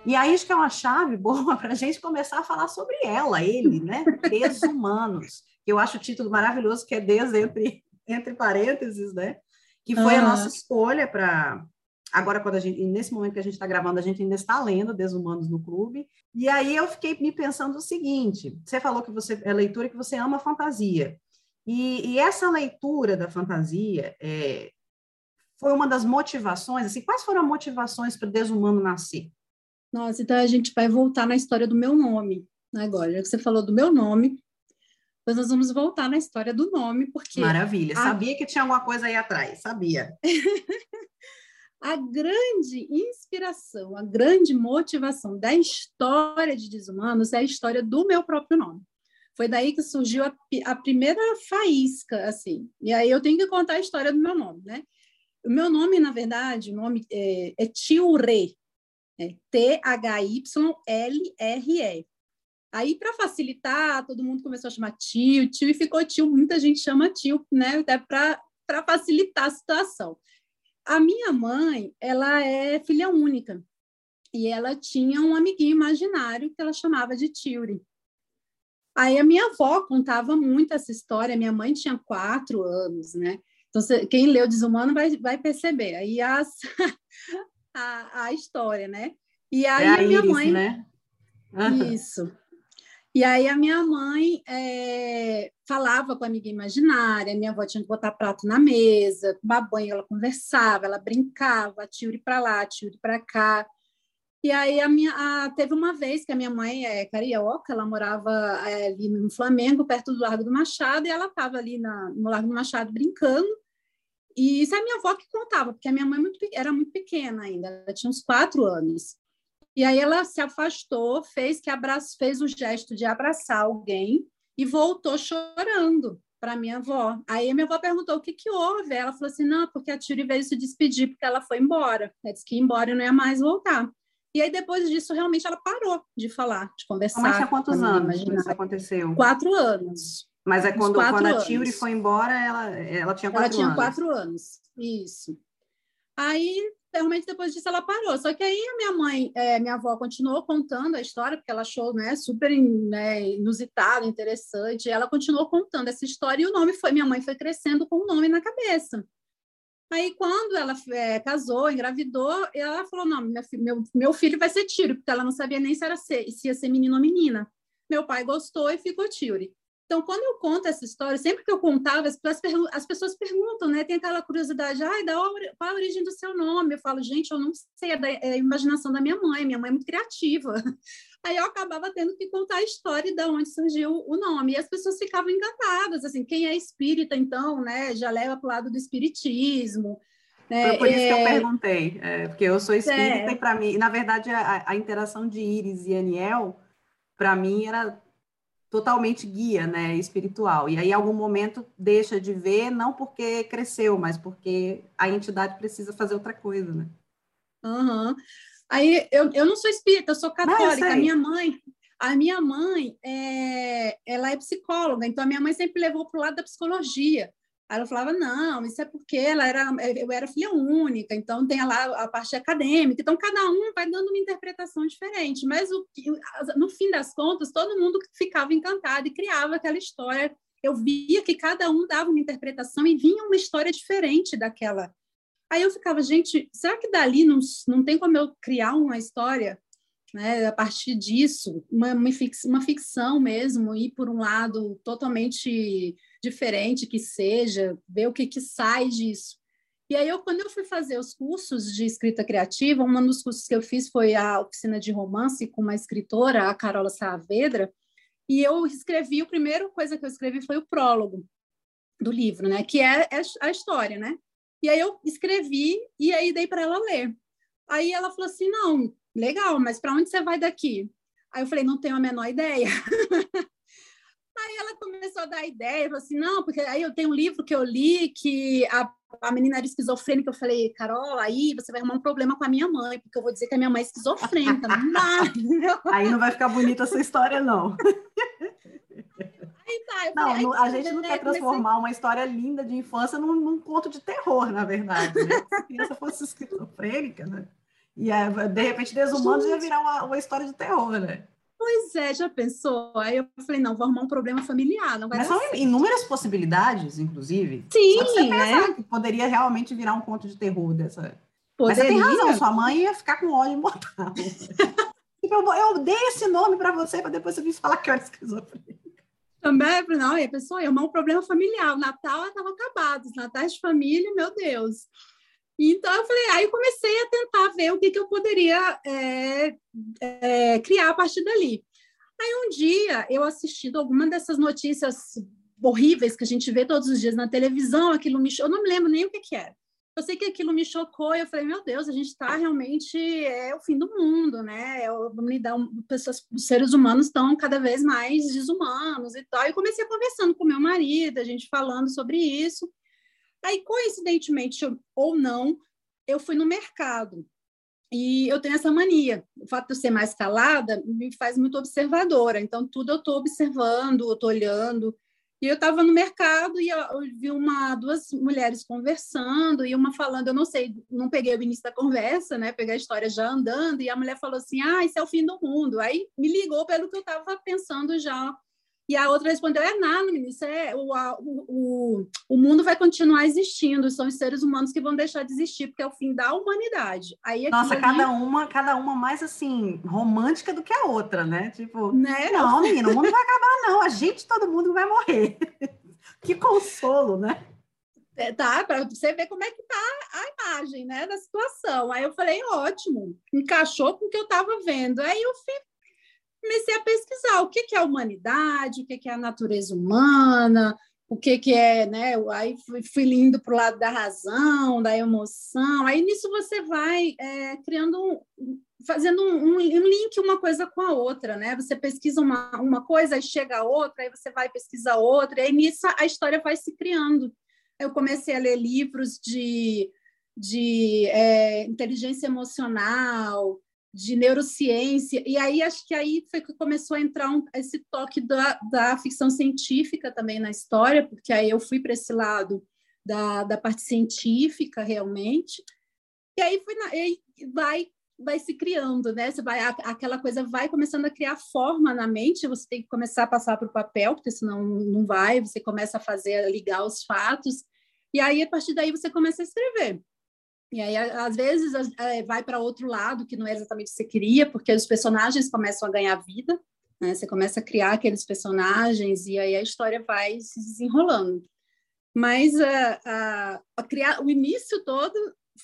E aí acho que é uma chave boa para a gente começar a falar sobre ela, ele, né? Deshumanos. Eu acho o título maravilhoso, que é Des entre, entre parênteses, né? Que foi uhum. a nossa escolha para. Agora, quando a gente, nesse momento que a gente está gravando, a gente ainda está lendo Desumanos no Clube. E aí eu fiquei me pensando o seguinte: você falou que você é leitura que você ama fantasia. E, e essa leitura da fantasia é, foi uma das motivações, assim, quais foram as motivações para o Desumano nascer? Nossa, então a gente vai voltar na história do meu nome né, agora. Já que você falou do meu nome, mas nós vamos voltar na história do nome, porque. Maravilha, a... sabia que tinha alguma coisa aí atrás, sabia. a grande inspiração, a grande motivação da história de Desumanos é a história do meu próprio nome. Foi daí que surgiu a, a primeira faísca, assim. E aí eu tenho que contar a história do meu nome, né? O meu nome, na verdade, o nome é, é Tiure, é T-H-Y-L-R-E. Aí, para facilitar, todo mundo começou a chamar tio, tio, e ficou tio, muita gente chama tio, né? Até para facilitar a situação. A minha mãe, ela é filha única, e ela tinha um amiguinho imaginário que ela chamava de Tiuri. Aí a minha avó contava muito essa história, minha mãe tinha quatro anos, né? Então, quem leu Desumano vai, vai perceber. Aí as, a, a história, né? E aí é a, a minha Iris, mãe. Né? Isso. E aí a minha mãe é, falava com a amiga imaginária, minha avó tinha que botar prato na mesa, tomar banho, ela conversava, ela brincava, tiure para lá, tiure para cá. E aí a minha, a, teve uma vez que a minha mãe é carioca, ela morava é, ali no Flamengo, perto do Largo do Machado, e ela estava ali na, no Largo do Machado brincando, e isso é a minha avó que contava, porque a minha mãe muito, era muito pequena ainda, ela tinha uns quatro anos. E aí ela se afastou, fez que abraço, fez o gesto de abraçar alguém e voltou chorando para minha avó. Aí a minha avó perguntou o que que houve. Ela falou assim: "Não, porque a Tiri veio se despedir porque ela foi embora. Ela disse que ia embora e não ia mais voltar". E aí depois disso realmente ela parou de falar, de conversar. Mas tinha quantos anos isso aconteceu? Quatro anos. Mas é quando, quando a Tilly foi embora, ela, ela tinha quatro ela tinha anos. quatro anos, isso. Aí, realmente, depois disso, ela parou. Só que aí a minha mãe, é, minha avó, continuou contando a história, porque ela achou né, super né, inusitado, interessante. Ela continuou contando essa história e o nome foi, minha mãe foi crescendo com o nome na cabeça. Aí, quando ela é, casou, engravidou, ela falou: Não, meu, meu filho vai ser Tiro, porque ela não sabia nem se, era ser, se ia ser menino ou menina. Meu pai gostou e ficou Tiri. Então, quando eu conto essa história, sempre que eu contava, as pessoas, as pessoas perguntam, né? Tem aquela curiosidade, ai, da, qual a origem do seu nome? Eu falo, gente, eu não sei, é, da, é a imaginação da minha mãe, minha mãe é muito criativa. Aí eu acabava tendo que contar a história de onde surgiu o nome. E as pessoas ficavam encantadas, assim, quem é espírita, então, né, já leva para o lado do espiritismo. Né? Foi por isso é... que eu é, perguntei, é, porque eu sou espírita é... e para mim, na verdade, a, a interação de Iris e Aniel, para mim, era totalmente guia, né, espiritual. E aí, em algum momento, deixa de ver, não porque cresceu, mas porque a entidade precisa fazer outra coisa, né? Uhum. Aí, eu, eu não sou espírita, eu sou católica. A minha mãe, a minha mãe, é, ela é psicóloga, então a minha mãe sempre levou para o lado da psicologia. Aí ela falava, não, isso é porque ela era, eu era filha única, então tem lá a parte acadêmica, então cada um vai dando uma interpretação diferente, mas o, no fim das contas, todo mundo ficava encantado e criava aquela história. Eu via que cada um dava uma interpretação e vinha uma história diferente daquela. Aí eu ficava, gente, será que dali não, não tem como eu criar uma história né, a partir disso, uma, uma ficção mesmo, ir por um lado totalmente diferente que seja, ver o que, que sai disso. E aí, eu, quando eu fui fazer os cursos de escrita criativa, um dos cursos que eu fiz foi a oficina de romance com uma escritora, a Carola Saavedra, e eu escrevi, a primeira coisa que eu escrevi foi o prólogo do livro, né? Que é, é a história, né? E aí eu escrevi e aí dei para ela ler. Aí ela falou assim: não, legal, mas para onde você vai daqui? Aí eu falei: não tenho a menor ideia. Aí ela começou a dar ideia, falou assim, não, porque aí eu tenho um livro que eu li que a, a menina era esquizofrênica, eu falei, Carol, aí você vai arrumar um problema com a minha mãe, porque eu vou dizer que a minha mãe é esquizofrênica, não dá. aí não vai ficar bonita essa história, não. Aí tá, não, falei, a gente não quer transformar comecei... uma história linda de infância num, num, conto de terror, na verdade. Né? Se a criança fosse esquizofrênica, né? E de repente, Desumanos ia virar uma, uma história de terror, né? Pois é, já pensou? Aí eu falei, não, vou arrumar um problema familiar. Não vai Mas são certo. inúmeras possibilidades, inclusive. Sim, né? Que poderia realmente virar um conto de terror dessa. Poderia. Mas você tem razão, sua mãe ia ficar com ódio mortal. Tipo, eu, eu dei esse nome para você, para depois você vir falar que eu era esquizofrênica. Também, não, e a pessoa arrumar um problema familiar. O Natal estava acabado, os natais de família, meu Deus. Então, eu falei, aí eu comecei a tentar ver o que, que eu poderia é, é, criar a partir dali. Aí um dia, eu assistindo alguma dessas notícias horríveis que a gente vê todos os dias na televisão, aquilo me eu não me lembro nem o que, que era. Eu sei que aquilo me chocou e eu falei, meu Deus, a gente está realmente é o fim do mundo, né? É, a humanidade, pessoas, os seres humanos estão cada vez mais desumanos e tal. E comecei conversando com meu marido, a gente falando sobre isso. Aí, coincidentemente ou não, eu fui no mercado. E eu tenho essa mania. O fato de eu ser mais calada me faz muito observadora. Então, tudo eu estou observando, eu estou olhando. E eu estava no mercado e eu, vi uma, duas mulheres conversando e uma falando, eu não sei, não peguei o início da conversa, né? Peguei a história já andando e a mulher falou assim: "Ah, isso é o fim do mundo". Aí me ligou pelo que eu estava pensando já e a outra respondeu: é nada, menino, isso é, o, o, o mundo vai continuar existindo, são os seres humanos que vão deixar de existir, porque é o fim da humanidade. Aí, Nossa, ali... cada uma, cada uma mais assim, romântica do que a outra, né? Tipo, né? não, menino, o mundo vai acabar, não, a gente, todo mundo vai morrer. que consolo, né? É, tá, para você ver como é que tá a imagem, né, da situação. Aí eu falei, ótimo, encaixou com o que eu estava vendo. Aí eu fui comecei a pesquisar o que, que é a humanidade, o que, que é a natureza humana, o que, que é, né? Aí fui, fui indo para o lado da razão, da emoção. Aí nisso você vai é, criando, fazendo um, um, link uma coisa com a outra, né? Você pesquisa uma, uma coisa, aí chega a outra, aí você vai pesquisar outra, e aí nisso a história vai se criando. Eu comecei a ler livros de, de é, inteligência emocional, de neurociência, e aí acho que aí foi que começou a entrar um, esse toque da, da ficção científica também na história, porque aí eu fui para esse lado da, da parte científica realmente, e aí, foi na, aí vai vai se criando, né? Você vai aquela coisa vai começando a criar forma na mente. Você tem que começar a passar para o papel, porque senão não vai. Você começa a fazer a ligar os fatos e aí a partir daí você começa a escrever. E aí, às vezes, é, vai para outro lado, que não é exatamente o que você queria, porque os personagens começam a ganhar vida. Né? Você começa a criar aqueles personagens e aí a história vai se desenrolando. Mas a, a, a criar o início todo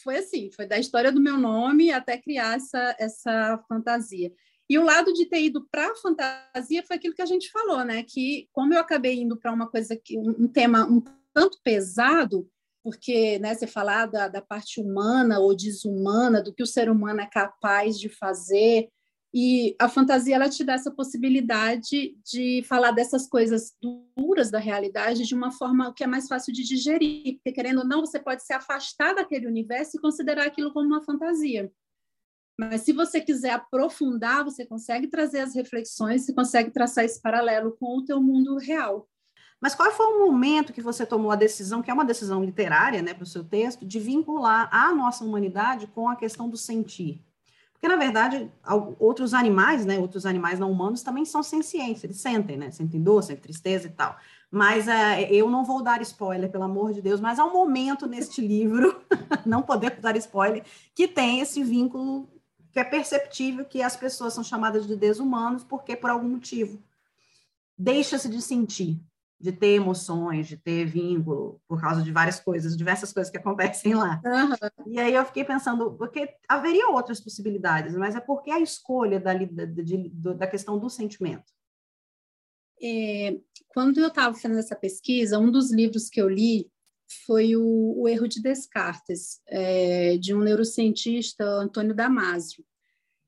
foi assim, foi da história do meu nome até criar essa, essa fantasia. E o lado de ter ido para a fantasia foi aquilo que a gente falou, né? Que como eu acabei indo para uma coisa que um, um, tema um tanto pesado, porque né, você falar da, da parte humana ou desumana, do que o ser humano é capaz de fazer, e a fantasia ela te dá essa possibilidade de falar dessas coisas duras da realidade de uma forma que é mais fácil de digerir, porque querendo ou não, você pode se afastar daquele universo e considerar aquilo como uma fantasia. Mas se você quiser aprofundar, você consegue trazer as reflexões, você consegue traçar esse paralelo com o teu mundo real. Mas qual foi o momento que você tomou a decisão, que é uma decisão literária, né, para o seu texto, de vincular a nossa humanidade com a questão do sentir? Porque, na verdade, outros animais, né, outros animais não humanos também são sencientes, eles sentem, né, sentem dor, sentem tristeza e tal. Mas uh, eu não vou dar spoiler, pelo amor de Deus, mas há um momento neste livro, não podemos dar spoiler, que tem esse vínculo que é perceptível que as pessoas são chamadas de desumanos porque, por algum motivo, deixa-se de sentir de ter emoções, de ter vínculo, por causa de várias coisas, diversas coisas que acontecem lá. Uhum. E aí eu fiquei pensando, porque haveria outras possibilidades, mas é porque a escolha da, da, de, da questão do sentimento. É, quando eu estava fazendo essa pesquisa, um dos livros que eu li foi o, o Erro de Descartes, é, de um neurocientista, Antônio Damasio.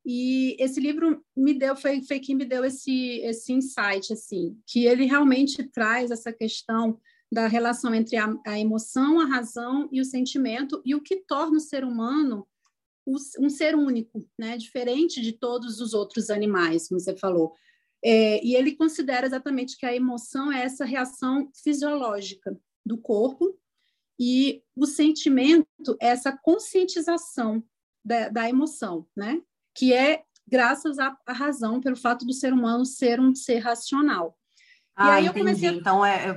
E esse livro me deu, foi, foi quem me deu esse, esse insight, assim, que ele realmente traz essa questão da relação entre a, a emoção, a razão e o sentimento, e o que torna o ser humano um ser único, né? diferente de todos os outros animais, como você falou. É, e ele considera exatamente que a emoção é essa reação fisiológica do corpo e o sentimento é essa conscientização da, da emoção, né? Que é graças à, à, razão, pelo fato do ser humano ser um ser racional. Ah, e aí entendi. eu comecei a... Então, é, é,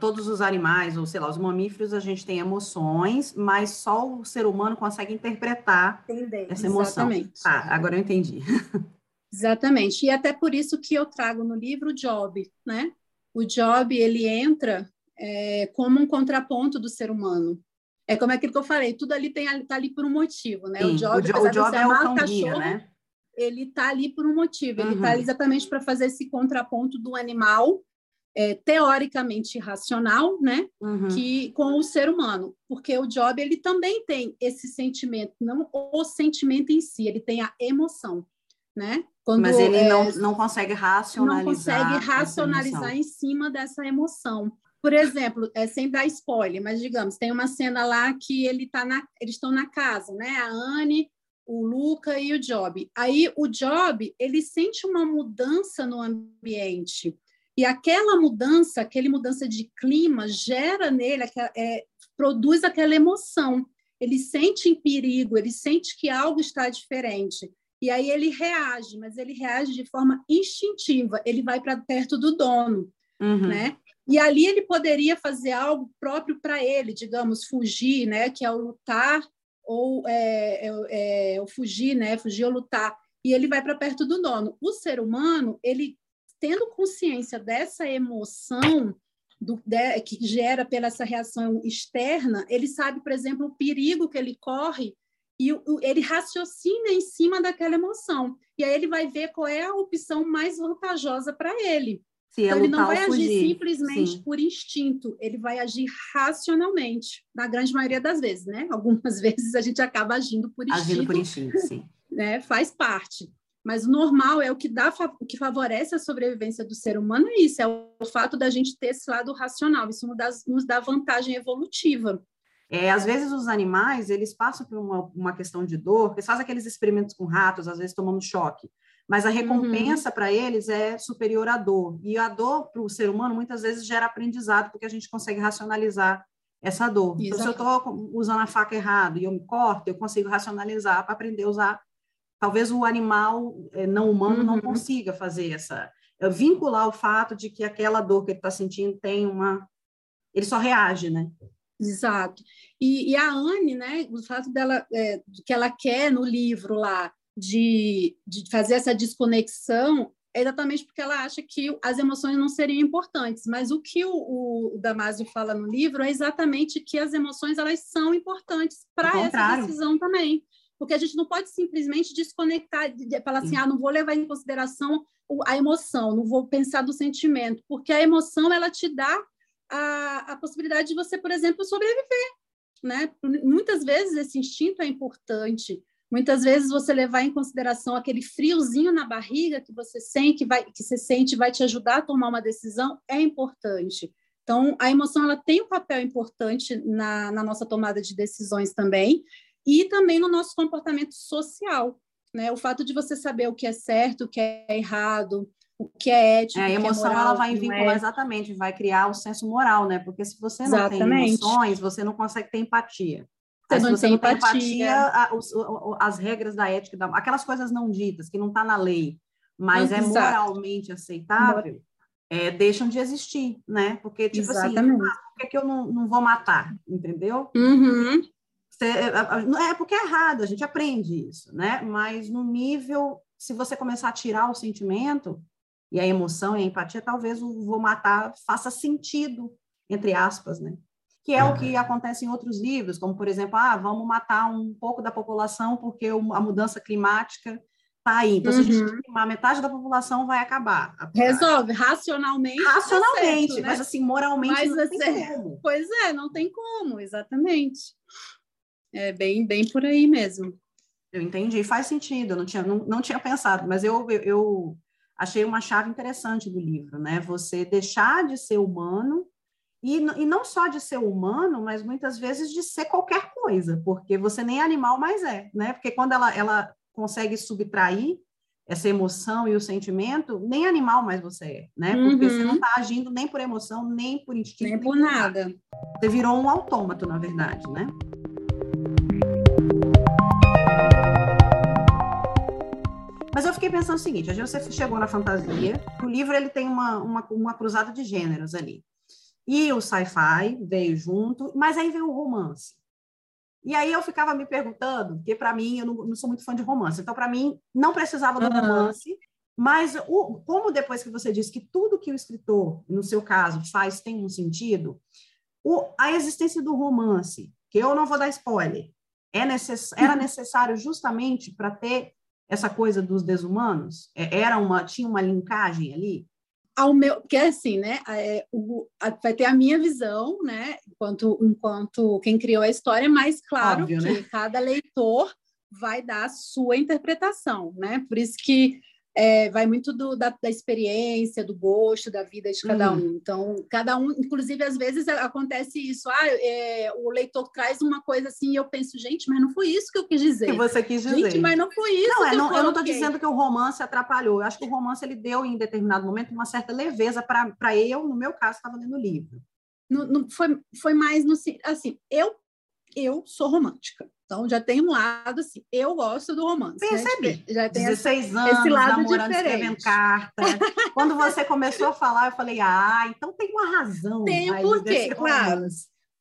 todos os animais, ou sei lá, os mamíferos, a gente tem emoções, mas só o ser humano consegue interpretar Entender. essa emoção. Exatamente. Ah, agora eu entendi. Exatamente. E até por isso que eu trago no livro o Job, né? O Job, ele entra é, como um contraponto do ser humano. É como aquilo que eu falei, tudo ali tem está ali por um motivo, né? Sim, o Job, o, o Job é o cachorro, né? Ele está ali por um motivo. Ele está uhum. exatamente para fazer esse contraponto do animal é, teoricamente racional, né? Uhum. Que com o ser humano, porque o Job ele também tem esse sentimento, não o sentimento em si, ele tem a emoção, né? Quando, Mas ele é, não, não consegue racionalizar. Não consegue racionalizar em cima dessa emoção. Por exemplo, é, sem dar spoiler, mas digamos, tem uma cena lá que ele tá na, eles estão na casa, né? A Anne, o Luca e o Job. Aí o Job, ele sente uma mudança no ambiente. E aquela mudança, aquela mudança de clima, gera nele, é, produz aquela emoção. Ele sente em perigo, ele sente que algo está diferente. E aí ele reage, mas ele reage de forma instintiva. Ele vai para perto do dono, uhum. né? E ali ele poderia fazer algo próprio para ele, digamos, fugir, né? Que é o lutar ou é, é, é, o fugir, né? Fugir ou lutar. E ele vai para perto do dono. O ser humano, ele tendo consciência dessa emoção do, de, que gera pela essa reação externa, ele sabe, por exemplo, o perigo que ele corre e o, ele raciocina em cima daquela emoção. E aí ele vai ver qual é a opção mais vantajosa para ele. Se então, ele não vai agir simplesmente Sim. por instinto, ele vai agir racionalmente, na grande maioria das vezes, né? Algumas vezes a gente acaba agindo por instinto. Agindo por instinto, sim. Né? Faz parte. Mas o normal é o que dá, o que favorece a sobrevivência do ser humano é isso, é o fato da gente ter esse lado racional. Isso nos dá, nos dá vantagem evolutiva. É, às vezes os animais, eles passam por uma, uma questão de dor, eles fazem aqueles experimentos com ratos, às vezes tomando choque mas a uhum. recompensa uhum. para eles é superior à dor. E a dor para o ser humano muitas vezes gera aprendizado, porque a gente consegue racionalizar essa dor. Então, se eu estou usando a faca errado e eu me corto, eu consigo racionalizar para aprender a usar. Talvez o animal eh, não humano uhum. não consiga fazer essa. Vincular o fato de que aquela dor que ele está sentindo tem uma. Ele só reage, né? Exato. E, e a Anne, né, o fato dela, é, que ela quer no livro lá, de, de fazer essa desconexão é exatamente porque ela acha que as emoções não seriam importantes. Mas o que o, o, Damasio fala no livro é exatamente que as emoções elas são importantes para essa decisão também. Porque a gente não pode simplesmente desconectar, de, falar assim, ah, não vou levar em consideração a emoção, não vou pensar do sentimento, porque a emoção ela te dá a, a possibilidade de você, por exemplo, sobreviver. Né? Muitas vezes esse instinto é importante, Muitas vezes você levar em consideração aquele friozinho na barriga que você sente, vai, que você sente, vai te ajudar a tomar uma decisão, é importante. Então, a emoção ela tem um papel importante na, na nossa tomada de decisões também, e também no nosso comportamento social. Né? O fato de você saber o que é certo, o que é errado, o que é ético. É, a emoção é moral, ela vai vincular é... exatamente, vai criar o senso moral, né? Porque se você não exatamente. tem emoções, você não consegue ter empatia. Você não você tem empatia, empatia a, os, as regras da ética, da, aquelas coisas não ditas, que não está na lei, mas Exato. é moralmente aceitável, é, deixam de existir, né? Porque, tipo assim, Exatamente. assim, ah, por que, que eu não, não vou matar? Entendeu? Uhum. Você, é, é porque é errado, a gente aprende isso, né? Mas no nível, se você começar a tirar o sentimento e a emoção e a empatia, talvez o vou matar faça sentido, entre aspas, né? Que é o que acontece em outros livros, como, por exemplo, ah, vamos matar um pouco da população porque a mudança climática está aí. Então, uhum. se a gente uhum. queimar metade da população, vai acabar. Resolve, racionalmente. Tá racionalmente, tá certo, né? mas assim, moralmente mas, não tem é, como. Pois é, não tem como, exatamente. É bem, bem por aí mesmo. Eu entendi, faz sentido, eu não tinha, não, não tinha pensado, mas eu, eu, eu achei uma chave interessante do livro, né? Você deixar de ser humano e, e não só de ser humano, mas muitas vezes de ser qualquer coisa, porque você nem animal mais é, né? Porque quando ela, ela consegue subtrair essa emoção e o sentimento, nem animal mais você é, né? Porque uhum. você não está agindo nem por emoção, nem por instinto. Nem por nada. Você virou um autômato, na verdade, né? Mas eu fiquei pensando o seguinte, a gente você chegou na fantasia, o livro ele tem uma, uma, uma cruzada de gêneros ali. E o sci-fi veio junto, mas aí veio o romance. E aí eu ficava me perguntando, porque para mim, eu não, não, sou muito fã de romance, então para mim não precisava do uhum. romance, mas o, como depois que você disse que tudo que o escritor, no seu caso, faz tem um sentido, o, a existência do romance, que eu não vou dar spoiler, é necess, era necessário justamente para ter essa coisa dos desumanos? É, era uma tinha uma linkagem ali? Ao meu, porque é assim, né? É, o, a, vai ter a minha visão, né? Enquanto, enquanto quem criou a história, mas claro Óbvio, que né? cada leitor vai dar a sua interpretação, né? Por isso que é, vai muito do, da, da, experiência, do gosto, da vida de cada uhum. um. Então, cada um, inclusive, às vezes acontece isso. Ah, é, o leitor traz uma coisa assim e eu penso, gente, mas não foi isso que eu quis dizer. Que você quis dizer. Gente, mas não foi isso. Não, é, não eu, eu, não estou dizendo que o romance atrapalhou. Eu acho que o romance ele deu, em determinado momento, uma certa leveza para eu, no meu caso, estava lendo o livro. No, no, foi, foi mais no assim, eu eu sou romântica. Então já tem um lado assim, eu gosto do romance. Percebi. Né? Já tem 16 esse, anos, esse lado namorando, diferente. escrevendo carta. Quando você começou a falar, eu falei, ah, então tem uma razão. Tem um porquê, claro.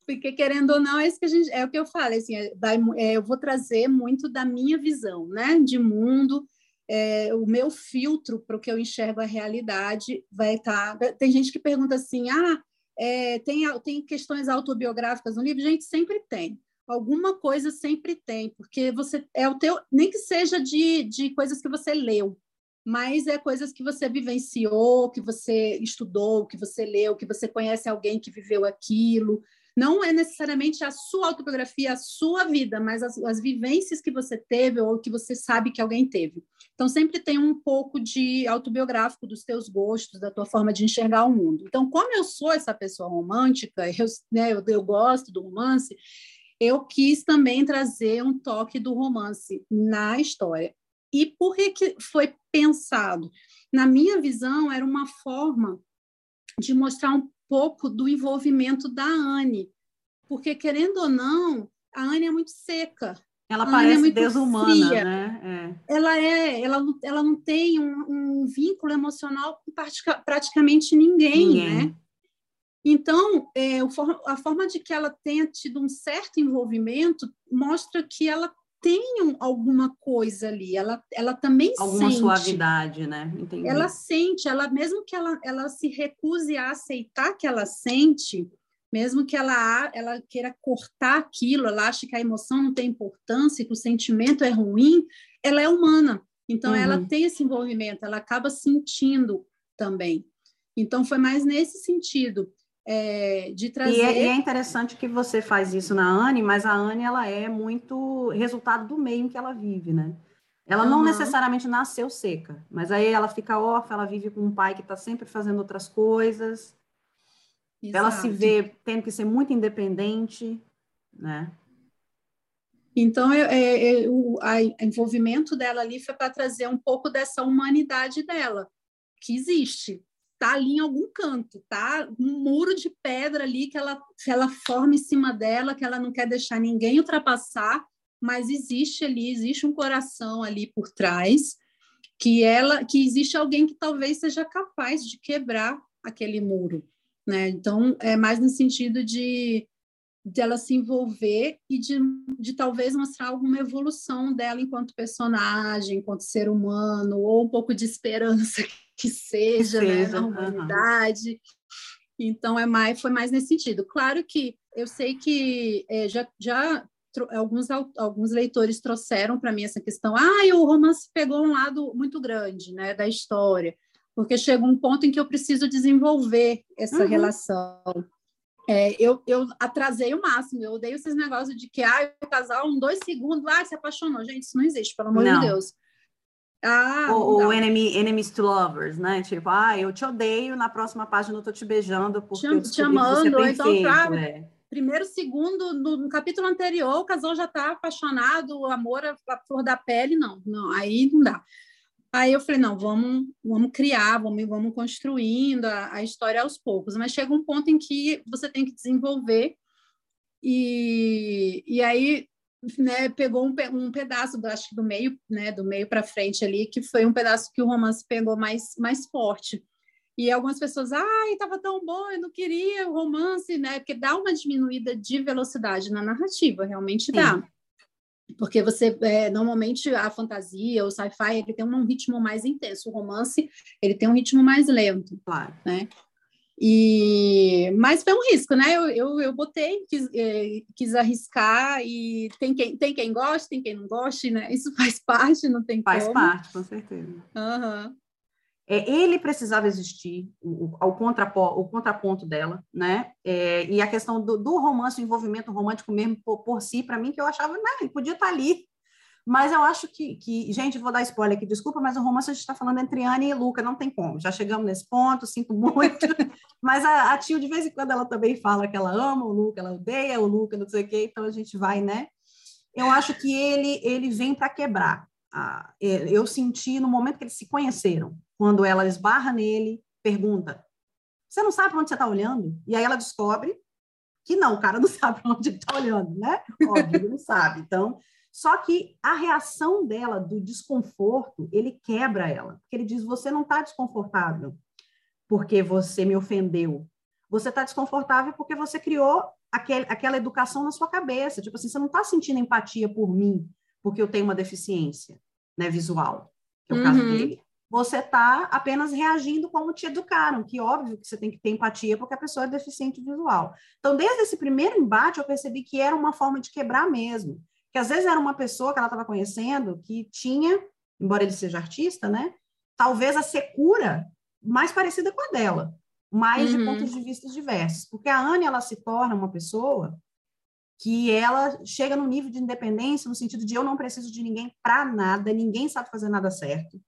Porque querendo ou não, é isso que a gente, é o que eu falo, assim, é, é, eu vou trazer muito da minha visão, né, de mundo. É, o meu filtro para o que eu enxergo a realidade vai estar. Tá... Tem gente que pergunta assim, ah, é, tem, tem questões autobiográficas no livro? Gente, sempre tem alguma coisa sempre tem, porque você é o teu, nem que seja de, de coisas que você leu, mas é coisas que você vivenciou, que você estudou, que você leu, que você conhece alguém que viveu aquilo. Não é necessariamente a sua autobiografia, a sua vida, mas as, as vivências que você teve ou que você sabe que alguém teve. Então, sempre tem um pouco de autobiográfico dos teus gostos, da tua forma de enxergar o mundo. Então, como eu sou essa pessoa romântica, eu, né, eu, eu gosto do romance, eu quis também trazer um toque do romance na história. E por que, foi pensado? Na minha visão, era uma forma de mostrar um pouco do envolvimento da Anne, porque, querendo ou não, a Anne é muito seca. Ela é parece é desumana, fria. né? É. Ela é, ela, ela não tem um, um vínculo emocional com praticamente ninguém, ninguém. né? Então, é, a forma de que ela tenha tido um certo envolvimento mostra que ela tem alguma coisa ali, ela, ela também alguma sente. suavidade, né? Entendi. Ela sente, ela mesmo que ela, ela se recuse a aceitar que ela sente, mesmo que ela, ela queira cortar aquilo, ela acha que a emoção não tem importância, que o sentimento é ruim, ela é humana. Então, uhum. ela tem esse envolvimento, ela acaba sentindo também. Então, foi mais nesse sentido. É, de trazer... E é, e é, interessante que você faz isso na Anne, mas a Anne, ela é muito resultado do meio em que ela vive, né? Ela uhum. não necessariamente nasceu seca, mas aí ela fica órfã, ela vive com um pai que está sempre fazendo outras coisas, Exato. ela se vê tendo que ser muito independente, né? Então, é, é, é o a envolvimento dela ali foi para trazer um pouco dessa humanidade dela, que existe, tá ali em algum canto, tá um muro de pedra ali que ela, que ela forma em cima dela, que ela não quer deixar ninguém ultrapassar, mas existe ali, existe um coração ali por trás, que ela, que existe alguém que talvez seja capaz de quebrar aquele muro, né? Então, é mais no sentido de dela se envolver e de, de talvez mostrar alguma evolução dela enquanto personagem, enquanto ser humano, ou um pouco de esperança que seja, né, na humanidade. Uhum. Então é mais, foi mais nesse sentido. Claro que eu sei que é, já, já alguns, alguns leitores trouxeram para mim essa questão, ah, o romance pegou um lado muito grande né, da história, porque chega um ponto em que eu preciso desenvolver essa uhum. relação. É, eu, eu atrasei o máximo, eu odeio esses negócios de que ah, o casal, um, dois segundos, ah, se apaixonou. Gente, isso não existe, pelo amor não. de Deus. Ah, ou, ou enemy, enemies to lovers, né? Tipo, ah, eu te odeio, na próxima página eu tô te beijando porque te, eu te amando, você então, pra, é. primeiro, segundo, no, no, capítulo anterior, o casal já tá apaixonado, o amor a, a flor da pele, não, não, aí não dá. Aí eu falei, não, vamos, vamos criar, vamos, vamos construindo a, a, história aos poucos. Mas chega um ponto em que você tem que desenvolver e, e aí né, pegou um, um pedaço, do, acho que do meio, né, do meio para frente ali, que foi um pedaço que o romance pegou mais, mais forte. E algumas pessoas, ai, estava tão bom, eu não queria o romance, né? Porque dá uma diminuída de velocidade na narrativa, realmente Sim. dá porque você é, normalmente a fantasia, o sci-fi, ele tem um ritmo mais intenso, o romance ele tem um ritmo mais lento, claro. né? E mas foi um risco, né? Eu, eu, eu botei, quis, é, quis arriscar e tem quem tem quem gosta, tem quem não goste, né? Isso faz parte, não tem faz como. Faz parte, com certeza. Uhum. É, ele precisava existir, o, o, contraponto, o contraponto dela, né? É, e a questão do, do, romance, o envolvimento romântico mesmo por, por si, para mim, que eu achava, né, ele podia estar tá ali. Mas eu acho que, que, gente, vou dar spoiler aqui, desculpa, mas o romance a gente está falando entre Anne e Luca, não tem como. Já chegamos nesse ponto, sinto muito. mas a, a tio, de vez em quando, ela também fala que ela ama o Luca, ela odeia o Luca, não sei o quê, então a gente vai, né? Eu acho que ele, ele vem para quebrar. Ah, eu senti no momento que eles se conheceram, quando ela esbarra nele, pergunta: Você não sabe para onde você está olhando? E aí ela descobre que não, o cara não sabe para onde ele está olhando, né? Óbvio, ele não sabe. Então, só que a reação dela do desconforto, ele quebra ela. Porque ele diz: Você não está desconfortável porque você me ofendeu. Você está desconfortável porque você criou aquele, aquela educação na sua cabeça. Tipo assim, você não está sentindo empatia por mim porque eu tenho uma deficiência né, visual, que é o uhum. caso dele você está apenas reagindo como te educaram, que óbvio que você tem que ter empatia porque a pessoa é deficiente visual. Então, desde esse primeiro embate, eu percebi que era uma forma de quebrar mesmo. Que às vezes era uma pessoa que ela estava conhecendo que tinha, embora ele seja artista, né? Talvez a secura mais parecida com a dela, mais uhum. de pontos de vista diversos. Porque a Anne, ela se torna uma pessoa que ela chega no nível de independência no sentido de eu não preciso de ninguém para nada, ninguém sabe fazer nada certo.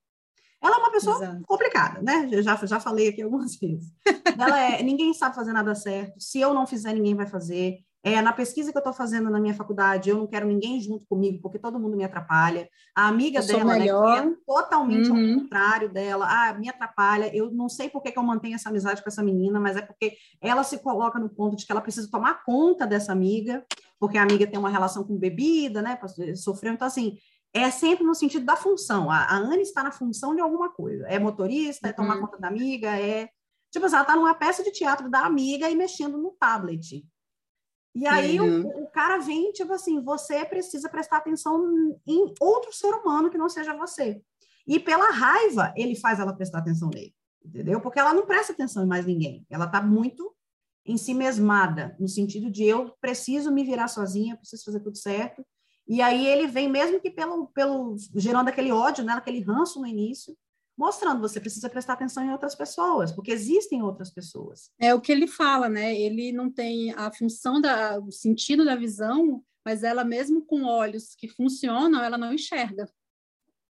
Ela é uma pessoa Exato. complicada, né? Eu já, já falei aqui algumas vezes. Ela é, ninguém sabe fazer nada certo. Se eu não fizer, ninguém vai fazer. É, na pesquisa que eu estou fazendo na minha faculdade, eu não quero ninguém junto comigo, porque todo mundo me atrapalha. A amiga dela, né, é totalmente uhum. ao contrário dela, ah, me atrapalha. Eu não sei por que, que eu mantenho essa amizade com essa menina, mas é porque ela se coloca no ponto de que ela precisa tomar conta dessa amiga, porque a amiga tem uma relação com bebida, né? Sofreu. Então, assim, é sempre no sentido da função. A, a Anne está na função de alguma coisa. É motorista, é tomar uhum. conta da amiga, é. Tipo assim, ela está numa peça de teatro da amiga e mexendo no tablet. E aí uhum. o, o, cara vem, tipo assim, você precisa prestar atenção em outro ser humano que não seja você. E pela raiva, ele faz ela prestar atenção nele, entendeu? Porque ela não presta atenção em mais ninguém. Ela tá muito em si mesmada, no sentido de eu preciso me virar sozinha, preciso fazer tudo certo. E aí ele vem, mesmo que pelo, pelo gerando aquele ódio, né, aquele ranço no início, mostrando você precisa prestar atenção em outras pessoas, porque existem outras pessoas. É o que ele fala, né? Ele não tem a função da o sentido da visão, mas ela mesmo com olhos que funcionam, ela não enxerga.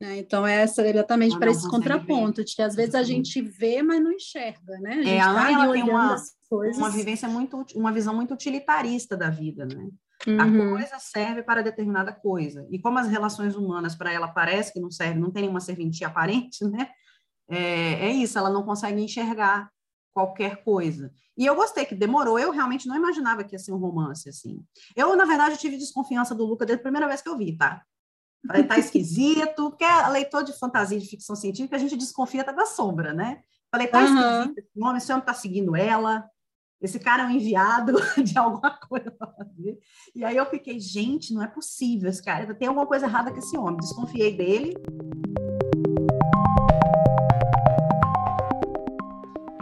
Né? Então é essa exatamente ah, para esse contraponto, ver. de que às vezes a gente vê, mas não enxerga, né? A gente é, a tá Ana, tem uma, uma vivência muito, uma visão muito utilitarista da vida, né? Uhum. A coisa serve para determinada coisa. E como as relações humanas, para ela, parece que não serve, não tem nenhuma serventia aparente, né? É, é isso, ela não consegue enxergar qualquer coisa. E eu gostei que demorou, eu realmente não imaginava que ia ser um romance assim. Eu, na verdade, tive desconfiança do Luca desde a primeira vez que eu vi, tá? Falei, tá esquisito, porque a leitor de fantasia de ficção científica, a gente desconfia até da sombra, né? Falei, tá uhum. esquisito esse nome, esse homem tá seguindo ela, esse cara é um enviado de alguma coisa para fazer. E aí eu fiquei, gente, não é possível, esse cara tem alguma coisa errada com esse homem. Desconfiei dele.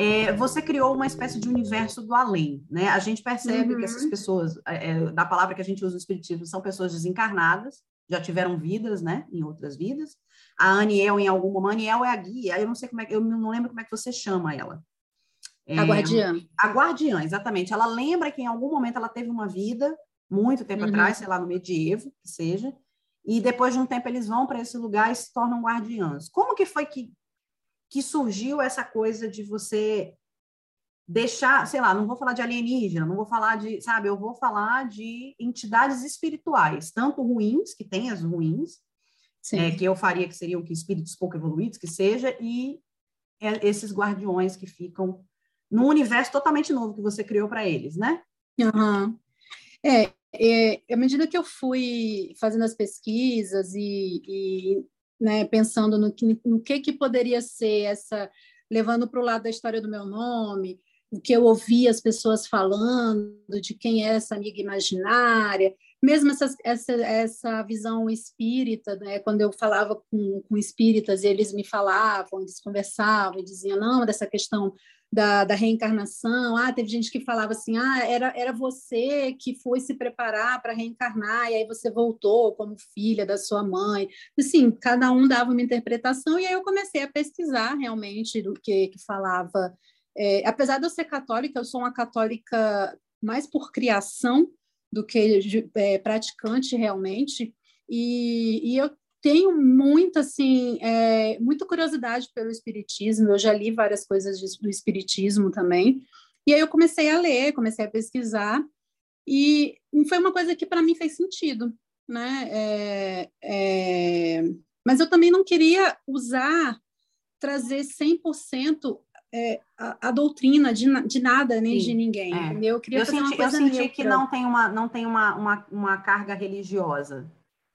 É, você criou uma espécie de universo do além, né? A gente percebe uhum. que essas uhum. pessoas, é, é, da palavra que a gente usa no espiritismo, são pessoas desencarnadas, já tiveram vidas, né? Em outras vidas. A Aniel, em algum momento, Aniel é a guia. Eu não sei como é, eu não lembro como é que você chama ela. É, a guardiã. A guardiã, exatamente. Ela lembra que em algum momento ela teve uma vida, muito tempo uhum. atrás, sei lá, no medievo, que seja, e depois de um tempo eles vão para esse lugar e se tornam guardiãs. Como que foi que, que surgiu essa coisa de você deixar, sei lá, não vou falar de alienígena, não vou falar de, sabe, eu vou falar de entidades espirituais, tanto ruins, que tem as ruins, é, que eu faria que seriam que espíritos pouco evoluídos, que seja, e é, esses guardiões que ficam num universo totalmente novo que você criou para eles, né? Uhum. É, é, à medida que eu fui fazendo as pesquisas e, e né, pensando no que, no que que poderia ser essa, levando para o lado da história do meu nome, o que eu ouvi as pessoas falando, de quem é essa amiga imaginária, mesmo essa, essa, essa visão espírita, né? quando eu falava com, com espíritas, eles me falavam, eles conversavam diziam, não, dessa questão da, da, reencarnação. Ah, teve gente que falava assim: ah, era, era você que foi se preparar para reencarnar, e aí você voltou como filha da sua mãe. Assim, cada um dava uma interpretação, e aí eu comecei a pesquisar realmente do que, que falava. É, apesar de eu ser católica, eu sou uma católica mais por criação do que é, praticante realmente. E, e eu tenho muita assim é, muita curiosidade pelo espiritismo eu já li várias coisas do espiritismo também e aí eu comecei a ler comecei a pesquisar e foi uma coisa que para mim fez sentido né? É, é, mas eu também não queria usar trazer 100% é, a, a, doutrina de, de nada nem Sim, de ninguém é. eu queria eu senti, eu senti que não tem uma não tem uma, uma, uma carga religiosa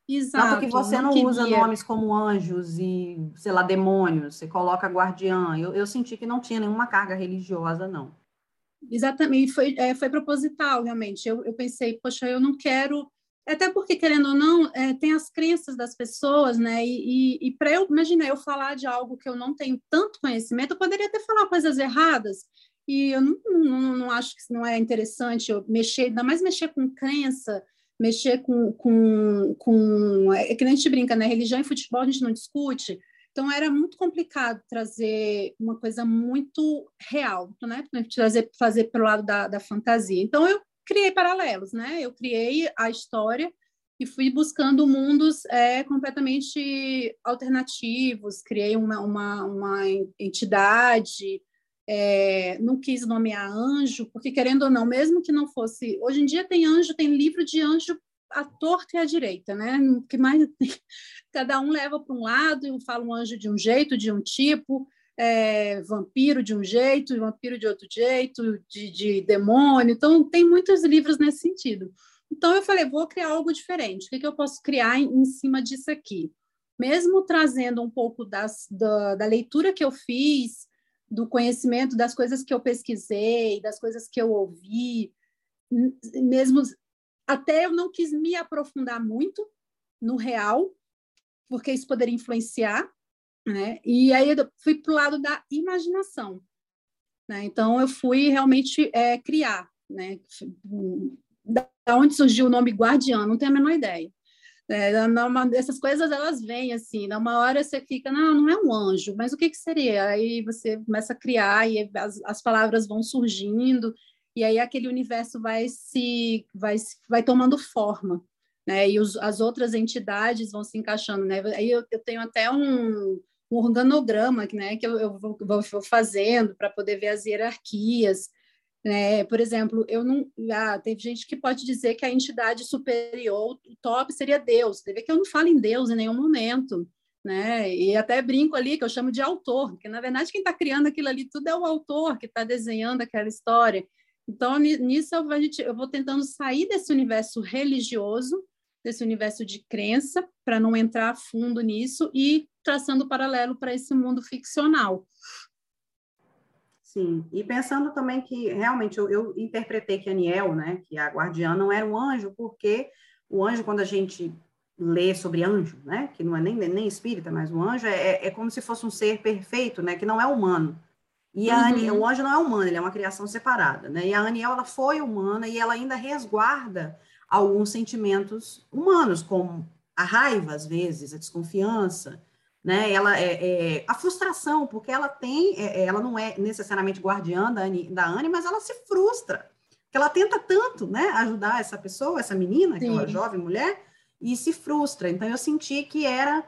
Exato. Não porque você não, não usa nomes como anjos e, sei lá, demônios, você coloca guardiã. Eu, eu senti que não tinha nenhuma carga religiosa, não. Exatamente, foi, é, foi proposital, realmente. Eu, eu pensei, poxa, eu não quero. Até porque, querendo ou não, é, tem as crenças das pessoas, né? E, e, e para eu, imagina, eu falar de algo que eu não tenho tanto conhecimento, eu poderia até falar coisas erradas. E eu não, não, não acho que não é interessante eu mexer, ainda mais mexer com crença mexer com, com, com. É que a gente brinca, né? Religião e futebol a gente não discute. Então era muito complicado trazer uma coisa muito real, né? Trazer, fazer pelo lado da, da fantasia. Então eu criei paralelos, né? Eu criei a história e fui buscando mundos é, completamente alternativos. Criei uma, uma, uma entidade é, não quis nomear anjo, porque querendo ou não, mesmo que não fosse. Hoje em dia tem anjo, tem livro de anjo à torta e à direita, né? Que mais cada um leva para um lado e fala um anjo de um jeito, de um tipo, é, vampiro de um jeito, vampiro de outro jeito, de, de demônio. Então tem muitos livros nesse sentido. Então eu falei, vou criar algo diferente. O que, que eu posso criar em, em cima disso aqui? Mesmo trazendo um pouco das, da, da leitura que eu fiz, do conhecimento das coisas que eu pesquisei, das coisas que eu ouvi, mesmo até eu não quis me aprofundar muito no real, porque isso poderia influenciar, né? E aí eu fui para o lado da imaginação, né? Então eu fui realmente é, criar, né? Da onde surgiu o nome Guardiã, não tenho a menor ideia. É, essas coisas elas vêm assim, uma hora você fica, não, não é um anjo, mas o que, que seria? Aí você começa a criar e as, as palavras vão surgindo e aí aquele universo vai se vai, vai tomando forma, né? E os, as outras entidades vão se encaixando, né? Aí eu, eu tenho até um, um organograma, né? Que eu, eu vou, vou fazendo para poder ver as hierarquias. Né? Por exemplo, eu não. Ah, teve gente que pode dizer que a entidade superior, o top, seria Deus. Teve que eu não falo em Deus em nenhum momento. Né? E até brinco ali que eu chamo de autor, porque na verdade quem está criando aquilo ali tudo é o autor que está desenhando aquela história. Então nisso eu, gente, eu vou tentando sair desse universo religioso, desse universo de crença, para não entrar a fundo nisso e traçando paralelo para esse mundo ficcional. Sim, e pensando também que realmente eu, eu, interpretei que Aniel, né, que a guardiã não era um anjo, porque o anjo, quando a gente lê sobre anjo, né, que não é nem, nem espírita, mas o anjo é, é como se fosse um ser perfeito, né, que não é humano. E a uhum. o anjo não é humano, ele é uma criação separada, né? E a Aniel, ela foi humana e ela ainda resguarda alguns sentimentos humanos, como a raiva, às vezes, a desconfiança, né? Ela é, é, a frustração, porque ela tem, é, é, ela não é necessariamente guardiã da Anne, da Anne, mas ela se frustra, que ela tenta tanto, né, ajudar essa pessoa, essa menina, Sim. aquela jovem mulher, e se frustra. Então eu senti que era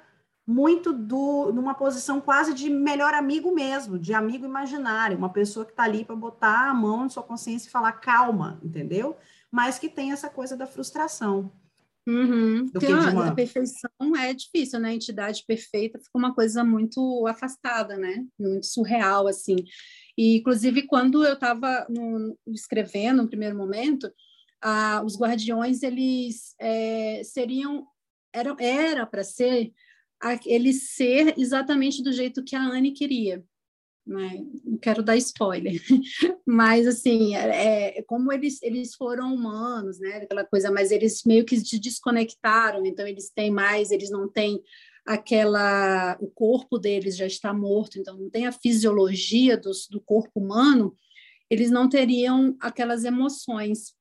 muito do numa posição quase de melhor amigo mesmo, de amigo imaginário, uma pessoa que está ali para botar a mão na sua consciência e falar calma, entendeu? Mas que tem essa coisa da frustração. Uhum. Do que uma... A perfeição é difícil, né? A entidade perfeita fica uma coisa muito afastada, né? Muito surreal, assim. E, inclusive, quando eu estava escrevendo no primeiro momento, ah, os guardiões, eles é, seriam... Era para ser aquele ser exatamente do jeito que a Anne queria? Não quero dar spoiler, mas assim, é, é, como eles, eles foram humanos, né, aquela coisa, mas eles meio que se desconectaram, então eles têm mais, eles não têm aquela, o corpo deles já está morto, então não tem a fisiologia do, do corpo humano, eles não teriam aquelas emoções,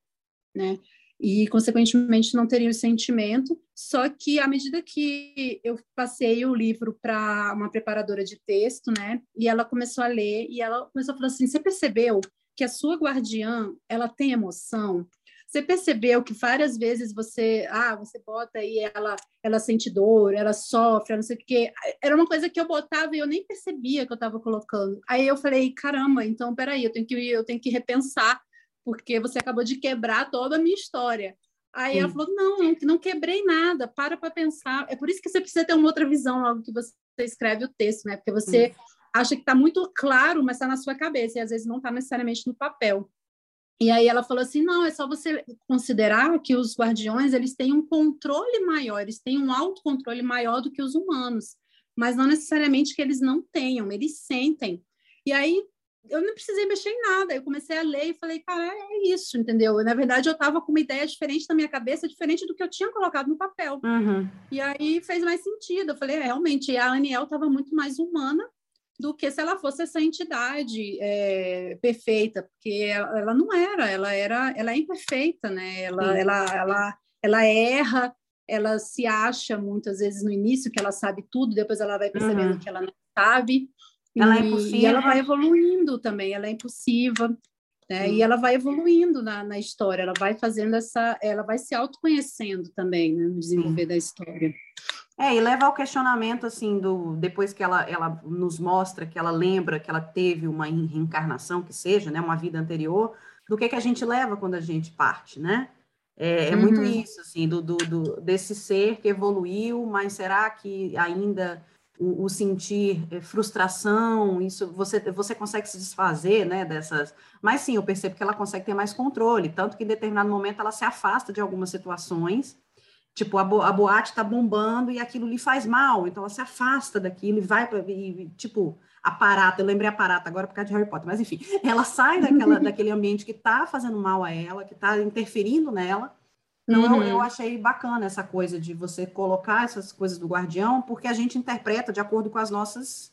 né, e, consequentemente, não teria o sentimento. Só que, à medida que eu passei o livro para uma preparadora de texto, né, e ela começou a ler, e ela começou a falar assim: Você percebeu que a sua guardiã ela tem emoção? Você percebeu que várias vezes você, ah, você bota aí ela, ela sente dor, ela sofre, não sei o quê. Era uma coisa que eu botava e eu nem percebia que eu estava colocando. Aí eu falei, caramba, então peraí, eu tenho que eu tenho que repensar porque você acabou de quebrar toda a minha história. Aí Sim. ela falou: não, não quebrei nada, para para pensar. É por isso que você precisa ter uma outra visão logo que você escreve o texto, né? Porque você acha que está muito claro, mas está na sua cabeça, e às vezes não está necessariamente no papel. E aí ela falou assim: não, é só você considerar que os guardiões eles têm um controle maior, eles têm um autocontrole maior do que os humanos, mas não necessariamente que eles não tenham, eles sentem. E aí eu não precisei mexer em nada. Eu comecei a ler e falei, cara, é isso, entendeu? Na verdade, eu estava com uma ideia diferente na minha cabeça, diferente do que eu tinha colocado no papel. Uhum. E aí fez mais sentido. Eu falei, é, realmente, a Aniel estava muito mais humana do que se ela fosse essa entidade é, perfeita, porque ela, ela, não era, ela era, ela é imperfeita, né? Ela, ela, ela, ela erra, ela se acha muitas vezes no início que ela sabe tudo, depois ela vai percebendo uhum. que ela não sabe. Ela é impulsiva. E ela vai evoluindo também, ela é impulsiva. Né? E ela vai evoluindo na, na história, ela vai fazendo essa, ela vai se autoconhecendo também, né, no desenvolver da história. É, e leva ao questionamento, assim, do depois que ela, ela nos mostra que ela lembra que ela teve uma reencarnação, que seja, né, uma vida anterior, do que, que a gente leva quando a gente parte, né? É, é uhum. muito isso, assim, do, do, do, desse ser que evoluiu, mas será que ainda o, o, sentir eh, frustração, isso você, você consegue se desfazer né, dessas. Mas sim, eu percebo que ela consegue ter mais controle, tanto que em determinado momento ela se afasta de algumas situações. Tipo, a, bo a boate está bombando e aquilo lhe faz mal, então ela se afasta daquilo e vai para. Tipo, aparata, eu lembrei aparata agora por causa de Harry Potter, mas enfim, ela sai daquela, daquele ambiente que está fazendo mal a ela, que está interferindo nela. Então, uhum. eu, achei bacana essa coisa de você colocar essas coisas do guardião, porque a gente interpreta de acordo com as nossas,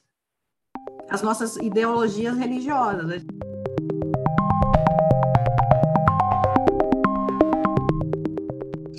as nossas ideologias religiosas.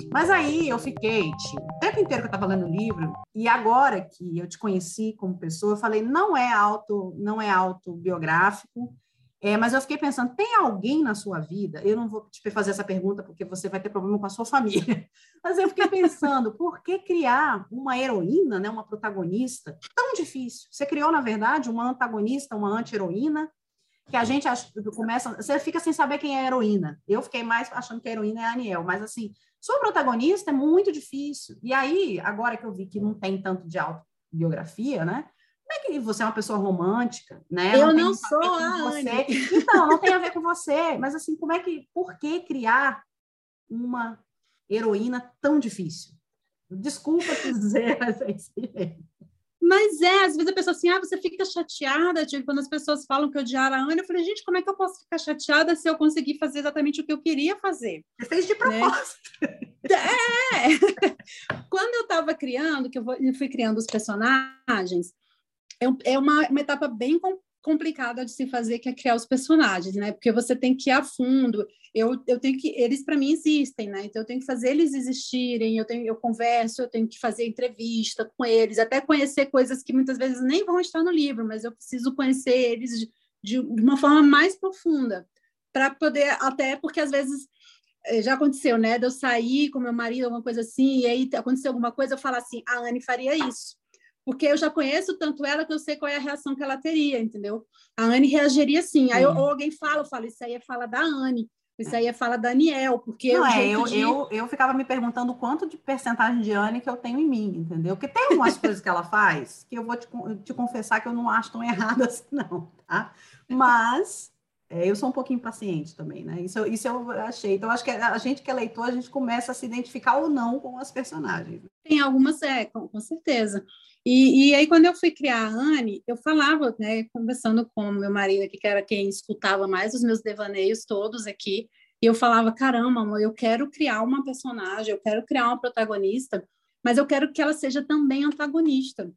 Mas aí eu fiquei, tio, o tempo inteiro que eu estava lendo o livro, e agora que eu te conheci como pessoa, eu falei, não é auto, não é autobiográfico, é, mas eu fiquei pensando, tem alguém na sua vida? Eu não vou te fazer essa pergunta porque você vai ter problema com a sua família. Mas eu fiquei pensando, por que criar uma heroína, né, uma protagonista tão difícil? Você criou, na verdade, uma antagonista, uma anti-heroína, que a gente acha, começa, você fica sem saber quem é a heroína. Eu fiquei mais achando que a heroína é a Aniel, mas assim, sou protagonista é muito difícil. E aí, agora que eu vi que não tem tanto de autobiografia, né? É que você é uma pessoa romântica, né? Eu não, não sou a você. Então, não tem a ver com você, mas assim, como é que, por que criar uma heroína tão difícil? Desculpa dizer, mas é mas é, às vezes a pessoa assim, ah, você fica chateada, tipo, quando as pessoas falam que odiaram a Ana, eu falei, gente, como é que eu posso ficar chateada se eu conseguir fazer exatamente o que eu queria fazer? Você fez de né? propósito. Né? É! quando eu estava criando, que eu fui criando os personagens, é, é uma, uma etapa bem complicada de se fazer, que é criar os personagens, né? Porque você tem que ir a fundo. Eu, eu tenho que, eles para mim existem, né? Então eu tenho que fazer eles existirem. Eu tenho, eu converso, eu tenho que fazer entrevista com eles, até conhecer coisas que muitas vezes nem vão estar no livro, mas eu preciso conhecer eles de, de uma forma mais profunda para poder, até porque às vezes eh, já aconteceu, né? De eu sair com meu marido, alguma coisa assim, e aí aconteceu alguma coisa, eu falo assim, a Anne faria isso porque eu já conheço tanto ela que eu sei qual é a reação que ela teria, entendeu? A Anne reagiria assim. Aí ou alguém fala, eu falo, isso aí é fala da Anne, isso aí é fala da Daniel, porque não é, eu, de... eu, eu ficava me perguntando quanto de percentagem de Anne que eu tenho em mim, entendeu? Porque tem umas coisas que ela faz que eu vou te, te confessar que eu não acho tão erradas, assim, não, tá? Mas é, eu sou um pouquinho paciente também, né? Isso, isso eu achei. Então, acho que a gente que é leitor, a gente começa a se identificar ou não com as personagens. Tem algumas, é, com, com certeza. E, e, aí, quando eu fui criar a Anne, eu falava, né, conversando com meu marido aqui, que era quem escutava mais os meus devaneios todos aqui, e eu falava, caramba, amor, eu quero criar uma personagem, eu quero criar uma protagonista, mas eu quero que ela seja também antagonista.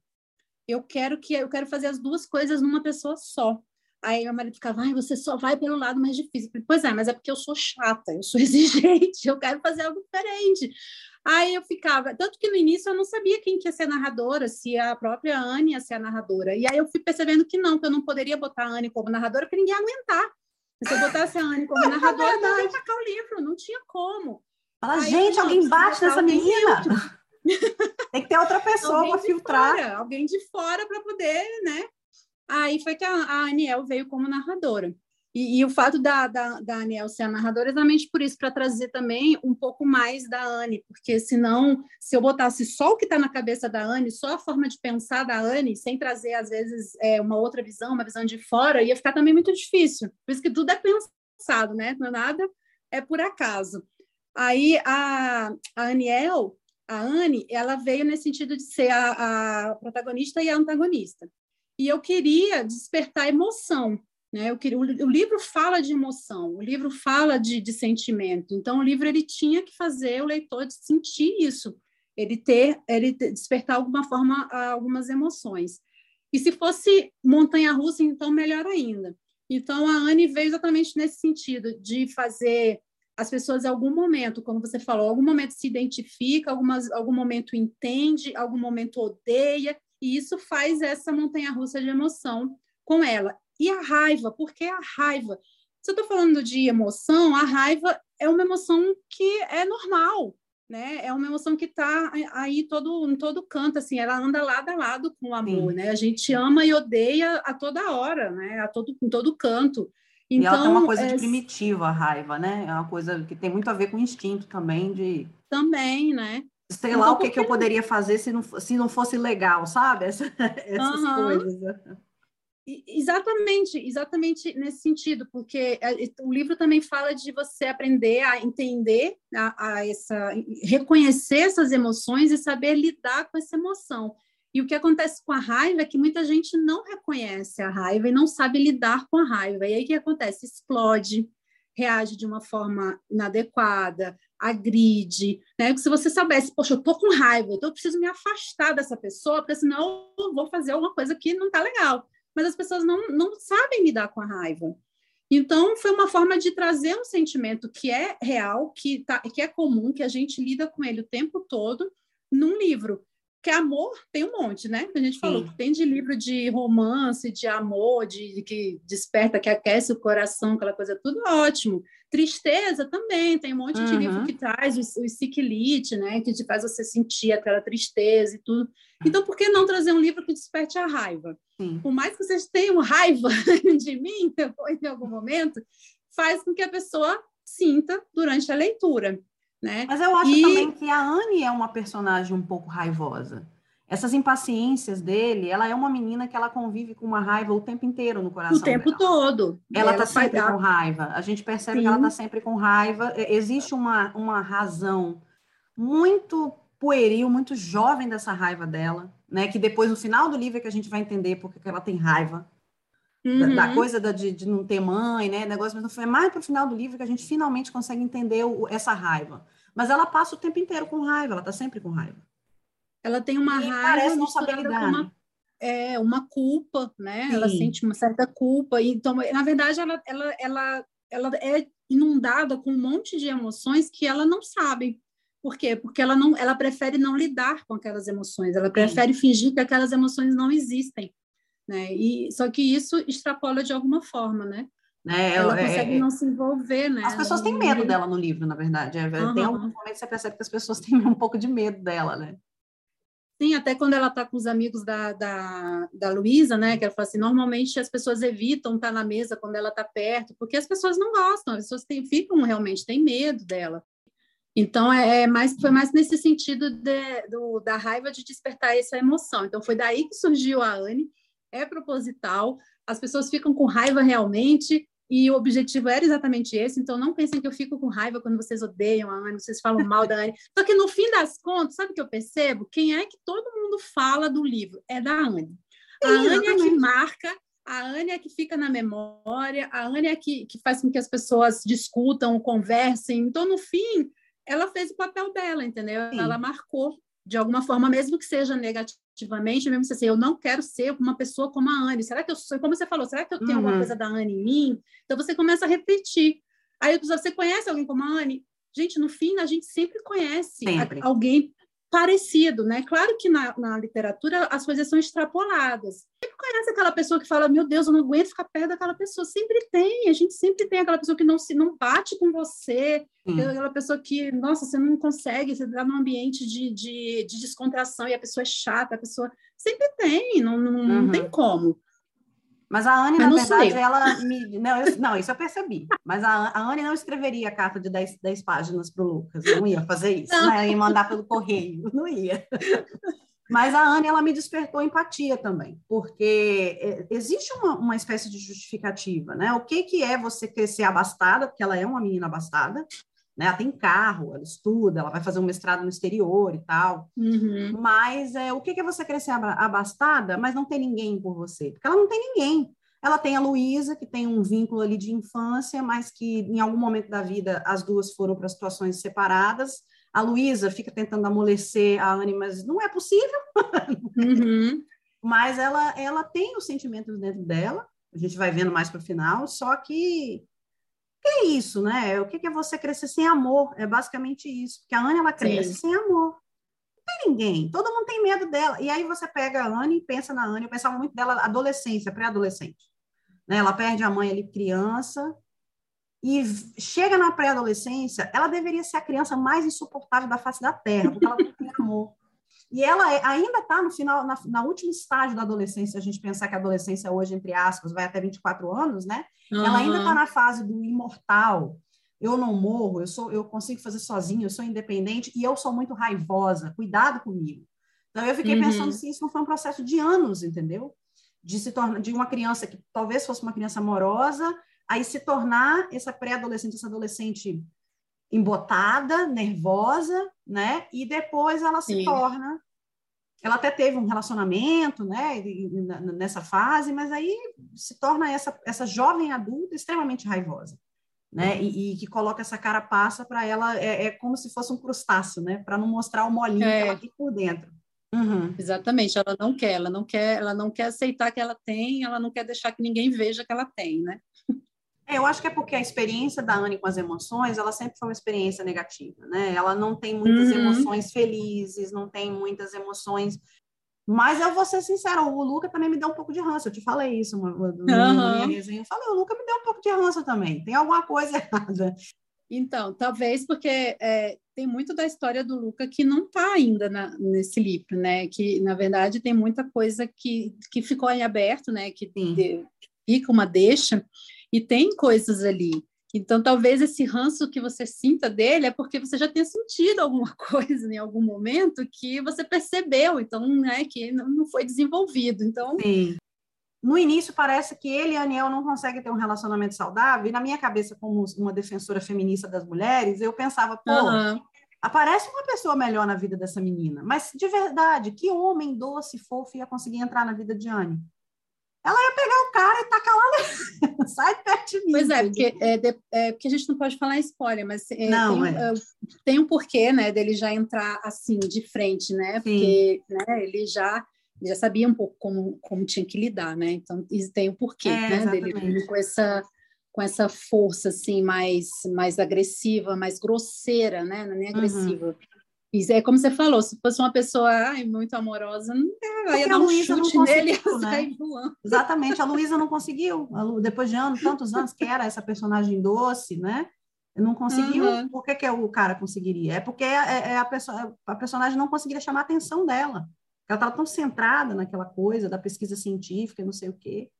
Eu quero que eu quero fazer as duas coisas numa pessoa só. Aí meu marido ficava, ai, você só vai pelo lado mais difícil. Falei, pois é, mas é porque eu sou chata, eu sou exigente, eu quero fazer algo diferente. Aí eu ficava, tanto que no início eu não sabia quem que ia ser a narradora, se a própria Anne ia ser a narradora. E aí eu fui percebendo que não, que eu não poderia botar a Anne como narradora, porque ninguém ia aguentar. Se eu botasse a Anne como narradora, não ia tacar o livro, não tinha como. Fala, aí, gente, alguém bate nessa menina. Tem que ter outra pessoa para filtrar. Fora, alguém de fora para poder, né? Aí foi que a, a Aniel veio como narradora. E, e, o fato da, da, da Aniel ser a narradora é exatamente por isso, para trazer também um pouco mais da Anne, porque senão, se eu botasse só o que está na cabeça da Anne, só a forma de pensar da Anne, sem trazer, às vezes, é, uma outra visão, uma visão de fora, ia ficar também muito difícil. Por isso que tudo é pensado, né? Não é nada, é por acaso. Aí a, a Aniel, a Anne, ela veio nesse sentido de ser a, a protagonista e a antagonista. E eu queria despertar emoção né? Eu queria, o, o, livro fala de emoção, o livro fala de, de sentimento. Então, o livro ele tinha que fazer o leitor sentir isso, ele ter, ele despertar alguma forma algumas emoções. E se fosse montanha-russa, então melhor ainda. Então, a Anne veio exatamente nesse sentido, de fazer as pessoas em algum momento, como você falou, algum momento se identifica, algumas, algum momento entende, algum momento odeia, e isso faz essa montanha-russa de emoção com ela. E a raiva, por que a raiva? Se eu estou falando de emoção, a raiva é uma emoção que é normal, né? É uma emoção que está aí todo, em todo canto, assim, ela anda lado a lado com o amor, Sim. né? A gente ama e odeia a toda hora, né? A todo, em todo canto. Então, e ela tem uma então, coisa é... de primitiva, a raiva, né? É uma coisa que tem muito a ver com o instinto também de... Também, né? Sei lá então, o que, que eu poderia fazer se não, se não fosse legal, sabe? Essa, essas uhum. coisas. Exatamente, exatamente nesse sentido, porque é, o livro também fala de você aprender a entender, a, a essa, reconhecer essas emoções e saber lidar com essa emoção. E o que acontece com a raiva é que muita gente não reconhece a raiva e não sabe lidar com a raiva. E aí o que acontece? Explode, reage de uma forma inadequada, agride, né? Se você soubesse, poxa, eu tô com raiva, então eu preciso me afastar dessa pessoa, porque senão eu vou fazer alguma coisa que não tá legal. Mas as pessoas não, não sabem lidar com a raiva. Então, foi uma forma de trazer um sentimento que é real, que, tá, que é comum, que a gente lida com ele o tempo todo, num livro. Que amor tem um monte, né? A gente falou, tem de livro de romance, de amor, de, de, que desperta, que aquece o coração, aquela coisa, tudo ótimo. Tristeza também, tem um monte uhum. de livro que traz o, o ciclite, né? Que te faz você sentir aquela tristeza e tudo. Então, por que não trazer um livro que desperte a raiva? Sim. Por mais que vocês tenham raiva de mim, depois, em algum momento, faz com que a pessoa sinta durante a leitura. Né? Mas eu acho e... também que a Anne é uma personagem um pouco raivosa. Essas impaciências dele, ela é uma menina que ela convive com uma raiva o tempo inteiro no coração. O tempo dela. todo. Ela está sempre dar... com raiva. A gente percebe Sim. que ela está sempre com raiva. Existe uma, uma razão muito pueril, muito jovem dessa raiva dela, né? Que depois, no final do livro, é que a gente vai entender porque que ela tem raiva. Uhum. Da, da, uhum. coisa da, de, de, não ter mãe, né? Negócio, mas é mais para o final do livro que a gente finalmente consegue entender o, essa raiva. Mas ela passa o tempo inteiro com raiva, ela está sempre com raiva. Ela tem uma e raiva. Parece não saber lidar. Uma, é, uma culpa, né? Sim. Ela sente uma certa culpa. Então, na verdade, ela, ela, ela, ela é inundada com um monte de emoções que ela não sabe. Por quê? Porque ela não, ela prefere não lidar com aquelas emoções. Ela prefere Sim. fingir que aquelas emoções não existem né? E só que isso extrapola de alguma forma, né? É, ela é, consegue é, não se envolver, né? As pessoas têm medo dela no livro, na verdade. Uhum. Tem alguns momentos que você percebe que as pessoas têm um pouco de medo dela, né? Sim, até quando ela está com os amigos da, da, da Luísa, né? Que ela fala assim, normalmente as pessoas evitam estar tá na mesa quando ela está perto, porque as pessoas não gostam, as pessoas têm, ficam realmente, têm medo dela. Então, é, é mais, foi mais nesse sentido de, do, da raiva de despertar essa emoção. Então, foi daí que surgiu a Anne, é proposital, as pessoas ficam com raiva realmente, e o objetivo era exatamente esse, então não pensem que eu fico com raiva quando vocês odeiam a Anne, vocês falam mal da Anne. Só que no fim das contas, sabe o que eu percebo? Quem é que todo mundo fala do livro? É da Anne. A Anne é que marca, a Anne é que fica na memória, a Anne é que, que faz com que as pessoas discutam, conversem. Então, no fim, ela fez o papel dela, entendeu? Sim. Ela marcou de alguma forma, mesmo que seja negativamente, mesmo se assim, eu não quero ser uma pessoa como a Anne. Será que eu sou, como você falou, será que eu tenho uhum. alguma coisa da Anne em mim? Então você começa a repetir. Aí você conhece alguém como a Anne? Gente, no fim, a gente sempre conhece sempre. alguém parecido, né? Claro que na, na, literatura as coisas são extrapoladas. Sempre conhece aquela pessoa que fala, meu Deus, eu não aguento ficar perto daquela pessoa. Sempre tem, a gente sempre tem aquela pessoa que não se não bate com você, hum. aquela pessoa que, nossa, você não consegue, você está num ambiente de, de, de, descontração e a pessoa é chata, a pessoa sempre tem, não, não, uhum. não tem como. Mas a Anne, na verdade, ela me. Não, eu... não, isso eu percebi. Mas a, a Anne não escreveria a carta de 10, 10 páginas para o Lucas. Não ia fazer isso. Não. Né? Ia mandar pelo correio. Não ia. Mas a Anne, ela me despertou empatia também, porque é, existe uma, uma espécie de justificativa, né? O que, que é você crescer abastada, porque ela é uma menina abastada, né? Ela tem carro, ela estuda, ela vai fazer um mestrado no exterior e tal. Uhum. Mas é, o que é você crescer abastada, mas não tem ninguém por você? Porque ela não tem ninguém. Ela tem a Luísa, que tem um vínculo ali de infância, mas que em algum momento da vida as duas foram para situações separadas. A Luísa fica tentando amolecer a Anne, mas não é possível. Uhum. mas ela, ela tem os sentimentos dentro dela, a gente vai vendo mais para o final, só que que é isso, né? O que é você crescer sem amor? É basicamente isso. Porque a Anne, ela cresce Sim. sem amor. Não tem ninguém. Todo mundo tem medo dela. E aí você pega a Anne e pensa na Anne. Eu pensava muito dela adolescência, pré-adolescente. Né? Ela perde a mãe ali criança. E chega na pré-adolescência, ela deveria ser a criança mais insuportável da face da Terra, porque ela não tem amor. E ela é, ainda está no final, na, na último estágio da adolescência, a gente pensar que a adolescência hoje, entre aspas, vai até 24 anos, né? Uhum. Ela ainda está na fase do imortal. Eu não morro, eu sou, eu consigo fazer sozinho, eu sou independente e eu sou muito raivosa. Cuidado comigo. Então eu fiquei uhum. pensando se isso não foi um processo de anos, entendeu? De se tornar de uma criança que talvez fosse uma criança amorosa, aí se tornar essa pré-adolescente, essa adolescente embotada, nervosa, né? E depois ela se Sim. torna ela até teve um relacionamento, né, nessa fase, mas aí se torna essa, essa jovem adulta extremamente raivosa, né, e, e que coloca essa cara passa para ela, é, é, como se fosse um crustáceo, né, para não mostrar o molinho é. que ela tem por dentro. Uhum. Exatamente, ela não quer, ela não quer, ela não quer aceitar que ela tem, ela não quer deixar que ninguém veja que ela tem, né? É, eu acho que é porque a experiência da Anne com as emoções, ela sempre foi uma experiência negativa, né? Ela não tem muitas uhum. emoções felizes, não tem muitas emoções. Mas eu vou ser sincera, o Luca também me deu um pouco de ranço. Eu te falei isso na uhum. minha resenha. Eu falei, o Luca me deu um pouco de ranço também. Tem alguma coisa errada. Então, talvez porque é, tem muito da história do Luca que não está ainda na, nesse livro, né? Que, na verdade, tem muita coisa que, que ficou em aberto, né? Que de, fica uma deixa. E tem coisas ali. Então, talvez esse ranço que você sinta dele é porque você já tenha sentido alguma coisa em algum momento que você percebeu, então, né, que não foi desenvolvido. Então, Sim. No início, parece que ele e a Aniel não conseguem ter um relacionamento saudável, e na minha cabeça, como uma defensora feminista das mulheres, eu pensava, pô, uhum. aparece uma pessoa melhor na vida dessa menina. Mas, de verdade, que homem doce, fofo ia conseguir entrar na vida de Anne? Ela ia pegar o cara e tacar lá, sai de perto de mim. Pois é porque, é, de, é, porque a gente não pode falar spoiler, mas é, não, tem, é. tem, um porquê, né, dele já entrar assim, de frente, né, Sim. porque né, ele já já sabia um pouco como, como tinha que lidar, né, então isso tem um porquê, é, né, dele com essa com essa força assim mais mais agressiva, mais grosseira, né, não é nem uhum. agressiva, uhum. Isso é como você falou, se fosse uma pessoa ai, muito amorosa, não ia dar um chute não nele e né? Exatamente, a Luísa não conseguiu, depois de anos, tantos anos que era essa personagem doce, né? Não conseguiu, uhum. por que, que o cara conseguiria? É porque é, é, é a, pessoa, a personagem não conseguiria chamar a atenção dela. Ela estava tão centrada naquela coisa da pesquisa científica, não sei o quê.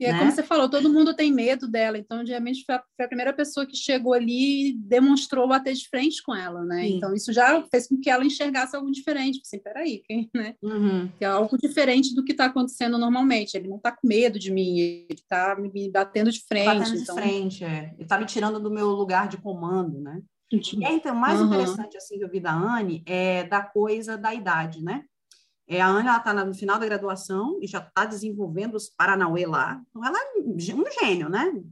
E é né? como você falou, todo mundo tem medo dela, então realmente foi a, foi a, primeira pessoa que chegou ali e demonstrou bater de frente com ela, né? Sim. Então isso já fez com que ela enxergasse algo diferente. Assim, peraí, quem, né? Uhum. Que é algo diferente do que está acontecendo normalmente. Ele não está com medo de mim, ele está me batendo de frente. Batendo então... de frente, é. Ele está me tirando do meu lugar de comando, né? E aí, então, o mais uhum. interessante assim que eu vi da Anne é da coisa da idade, né? É, a Ana está no final da graduação e já está desenvolvendo os Paranauê lá. Então, ela é um gênio, né?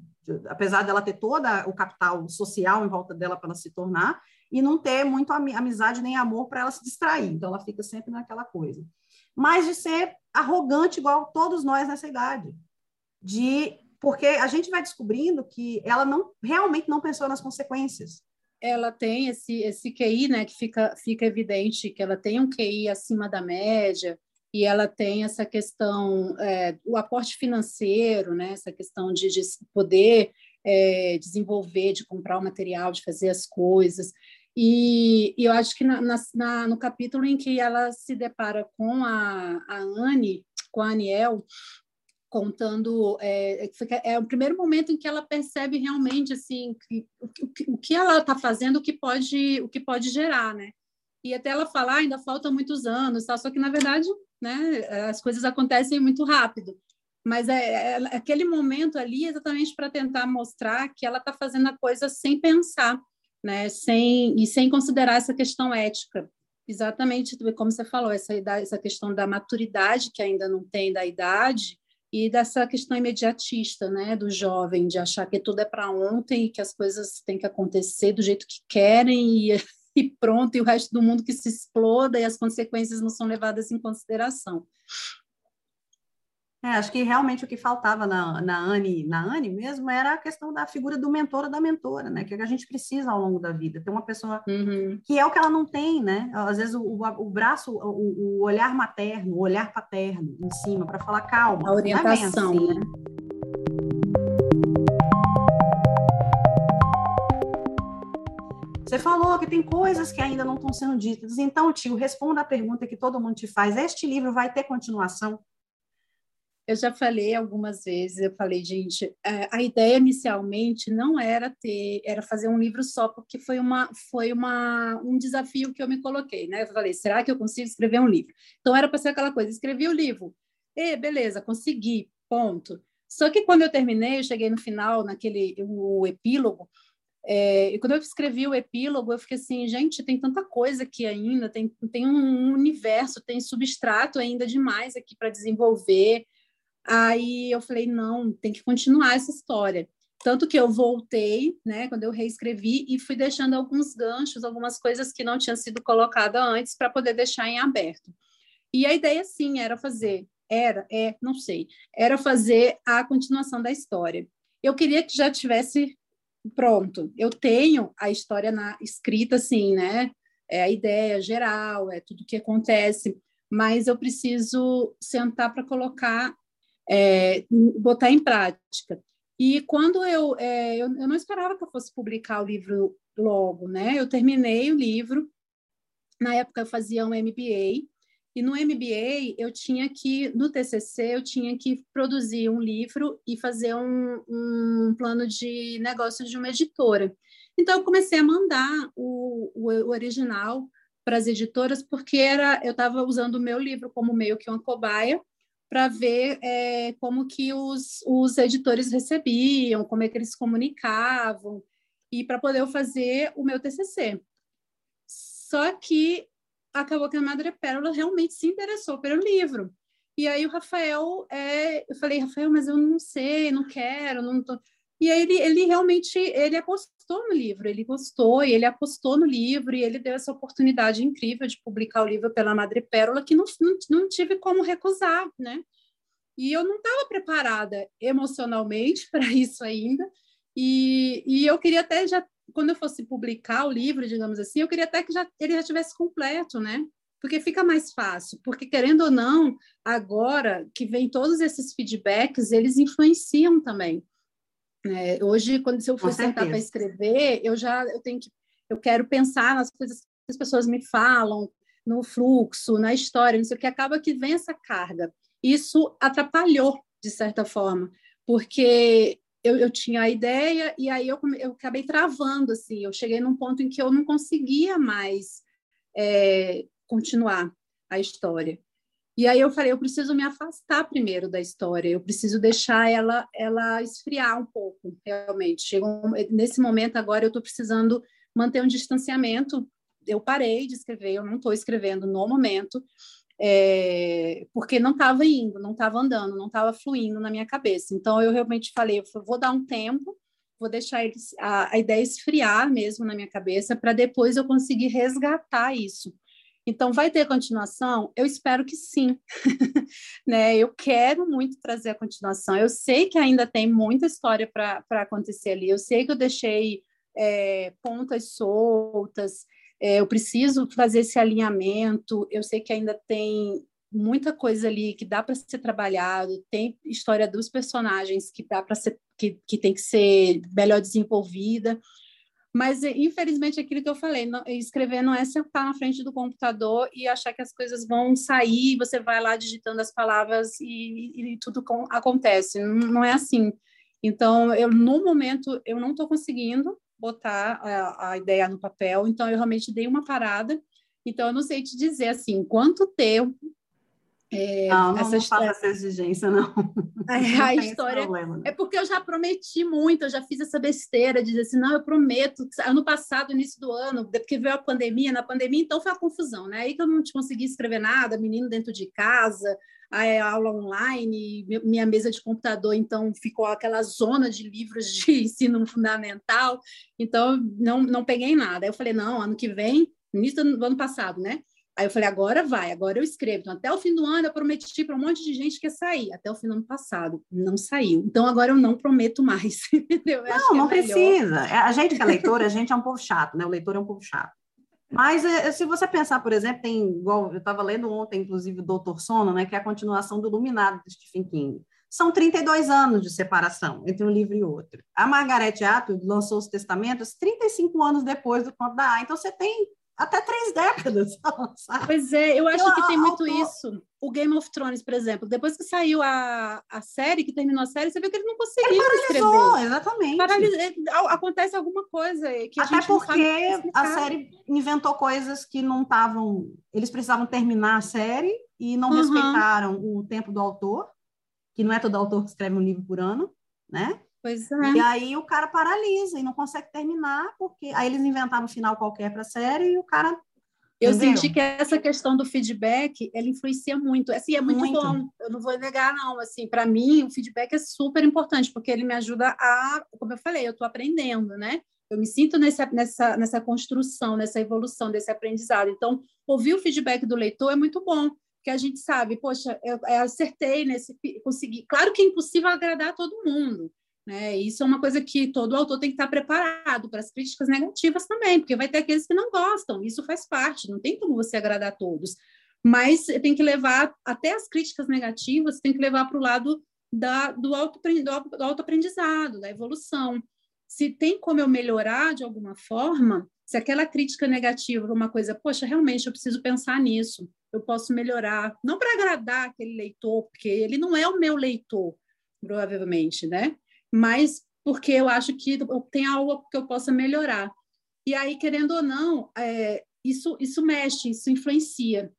Apesar dela ter todo o capital social em volta dela para ela se tornar, e não ter muito amizade nem amor para ela se distrair. Então, ela fica sempre naquela coisa. Mas de ser arrogante, igual todos nós nessa idade. De porque a gente vai descobrindo que ela não realmente não pensou nas consequências ela tem esse, esse QI, né, que fica, fica evidente que ela tem um QI acima da média, e ela tem essa questão, é, o aporte financeiro, né, essa questão de, de poder é, desenvolver, de comprar o material, de fazer as coisas. E, e eu acho que na, na, no capítulo em que ela se depara com a, a Anne, com a Aniel, contando é, é, é o primeiro momento em que ela percebe realmente assim que, o, o que ela está fazendo o que pode o que pode gerar né? E até ela falar ah, ainda faltam muitos anos tá? só que na verdade né as coisas acontecem muito rápido. Mas é, é aquele momento ali exatamente para tentar mostrar que ela está fazendo a coisa sem pensar né? Sem e sem considerar essa questão ética. Exatamente como você falou essa essa questão da maturidade que ainda não tem da idade e dessa questão imediatista, né, do jovem, de achar que tudo é para ontem e que as coisas têm que acontecer do jeito que querem e, e pronto, e o resto do mundo que se exploda e as consequências não são levadas em consideração. É, acho que realmente o que faltava na, na Anne, na Anne mesmo, era a questão da figura do mentor ou da mentora, né? Que a gente precisa ao longo da vida, ter uma pessoa uhum. que é o que ela não tem, né? Às vezes o, o, braço, o, o, olhar materno, o olhar paterno em cima, para falar calma. A orientação, assim. né? Você falou que tem coisas que ainda não estão sendo ditas. Então, tio, responda a pergunta que todo mundo te faz. Este livro vai ter continuação? Eu já falei algumas vezes, eu falei, gente, é, a ideia inicialmente não era ter, era fazer um livro só, porque foi uma foi uma um desafio que eu me coloquei, né? Eu falei, será que eu consigo escrever um livro? Então era para ser aquela coisa, escrevi o livro. E beleza, consegui, ponto. Só que quando eu terminei, eu cheguei no final, naquele o epílogo, É, e quando eu escrevi o epílogo, eu fiquei assim, gente, tem tanta coisa aqui ainda, tem, tem um universo, tem substrato ainda demais aqui para desenvolver. Aí eu falei, não, tem que continuar essa história. Tanto que eu voltei, né, quando eu reescrevi, e fui deixando alguns ganchos, algumas coisas que não tinham sido colocadas antes, para poder deixar em aberto. E a ideia, sim, era fazer, era, é, não sei, era fazer a continuação da história. Eu queria que já tivesse pronto. Eu tenho a história na escrita, assim, né? É a ideia geral, é tudo que acontece, mas eu preciso sentar para colocar, é, botar em prática. E quando eu, é, eu, eu não esperava que eu fosse publicar o livro logo, né? Eu terminei o livro, na época eu fazia um MBA, e no MBA eu tinha que, no TCC, eu tinha que produzir um livro e fazer um, um plano de negócio de uma editora. Então eu comecei a mandar o, o, o original para as editoras, porque era, eu estava usando o meu livro como meio que uma cobaia, para ver é, como que os, os editores recebiam, como é que eles comunicavam, e para poder eu fazer o meu TCC. Só que acabou que a Madre Pérola realmente se interessou pelo livro. E aí o Rafael, é, eu falei, Rafael, mas eu não sei, não quero, não tô... E ele, ele realmente, ele apostou no livro, ele gostou, e ele apostou no livro, e ele deu essa oportunidade incrível de publicar o livro pela Madre Pérola, que não, não, não tive como recusar, né? E eu não estava preparada emocionalmente para isso ainda, e, e eu queria até já, quando eu fosse publicar o livro, digamos assim, eu queria até que já, ele já tivesse completo, né? Porque fica mais fácil, porque querendo ou não, agora que vem todos esses feedbacks, eles influenciam também. É, hoje, quando se eu for sentar para escrever, eu já eu tenho que eu quero pensar nas coisas que as pessoas me falam, no fluxo, na história, não sei o que acaba que vem essa carga. Isso atrapalhou de certa forma, porque eu, eu tinha a ideia e aí eu, eu acabei travando assim. Eu cheguei num ponto em que eu não conseguia mais é, continuar a história. E aí eu falei, eu preciso me afastar primeiro da história, eu preciso deixar ela ela esfriar um pouco, realmente. Chegou nesse momento agora eu estou precisando manter um distanciamento. Eu parei de escrever, eu não estou escrevendo no momento, é, porque não estava indo, não estava andando, não estava fluindo na minha cabeça. Então eu realmente falei, eu vou dar um tempo, vou deixar a, a ideia esfriar mesmo na minha cabeça para depois eu conseguir resgatar isso. Então, vai ter continuação? Eu espero que sim. né? Eu quero muito trazer a continuação. Eu sei que ainda tem muita história para acontecer ali. Eu sei que eu deixei é, pontas soltas. É, eu preciso fazer esse alinhamento. Eu sei que ainda tem muita coisa ali que dá para ser trabalhado. Tem história dos personagens que dá para ser que, que tem que ser melhor desenvolvida. Mas, infelizmente, aquilo que eu falei, não, escrever não é sentar na frente do computador e achar que as coisas vão sair, você vai lá digitando as palavras e, e tudo com, acontece. Não, não, é assim. Então, eu, no momento, eu não estou conseguindo botar a, a, ideia no papel, então eu realmente dei uma parada. Então, eu não sei te dizer, assim, quanto tempo é, não, não, essa não história... essa exigência, não. É, não a história problema, né? é porque eu já prometi muito, eu já fiz essa besteira de dizer assim, não, eu prometo. Ano passado, início do ano, porque veio a pandemia, na pandemia, então foi a confusão, né? Aí que eu não consegui escrever nada, menino dentro de casa, a aula online, minha mesa de computador, então ficou aquela zona de livros de ensino fundamental, então não, não peguei nada. Aí eu falei, não, ano que vem, início do ano passado, né? Aí eu falei, agora vai, agora eu escrevo. Então, até o fim do ano eu prometi para um monte de gente que ia sair. Até o fim do ano passado, não saiu. Então agora eu não prometo mais, entendeu? Eu não, não é precisa. É, a gente que é leitor, a gente é um povo chato, né? O leitor é um povo chato. Mas é, se você pensar, por exemplo, tem igual eu estava lendo ontem, inclusive, o Doutor Sono, né, que é a continuação do Iluminado de Stephen King. São 32 anos de separação entre um livro e outro. A Margaret Atwood lançou os Testamentos 35 anos depois do Conto da A. Então você tem até três décadas. Sabe? Pois é, eu acho que tem muito isso. O Game of Thrones, por exemplo, depois que saiu a, a série, que terminou a série, você viu que ele não conseguiu ele escrever. Exatamente. Paralisa, é, acontece alguma coisa que a Até porque a série inventou coisas que não estavam. Eles precisavam terminar a série e não uhum. respeitaram o tempo do autor, que não é todo autor que escreve um livro por ano, né? Pois é. E aí o cara paralisa e não consegue terminar, porque aí eles inventaram um final qualquer para a série e o cara eu Entendeu? senti que essa questão do feedback, ela influencia muito. Assim, é muito, muito. bom, eu não vou negar, não. Assim, para mim, o feedback é super importante, porque ele me ajuda a, como eu falei, eu estou aprendendo, né? Eu me sinto nessa, nessa, nessa construção, nessa evolução desse aprendizado. Então, ouvir o feedback do leitor é muito bom, porque a gente sabe, poxa, eu, eu acertei nesse, consegui. Claro que é impossível agradar a todo mundo, né? Isso é uma coisa que todo autor tem que estar preparado para as críticas negativas também, porque vai ter aqueles que não gostam, isso faz parte, não tem como você agradar a todos. Mas tem que levar, até as críticas negativas, tem que levar para o lado da, do, auto, do autoaprendizado, da evolução. Se tem como eu melhorar de alguma forma, se aquela crítica negativa é uma coisa, poxa, realmente eu preciso pensar nisso, eu posso melhorar, não para agradar aquele leitor, porque ele não é o meu leitor, provavelmente, né? Mas porque eu acho que tem algo que eu possa melhorar. E aí, querendo ou não, é, isso, isso mexe, isso influencia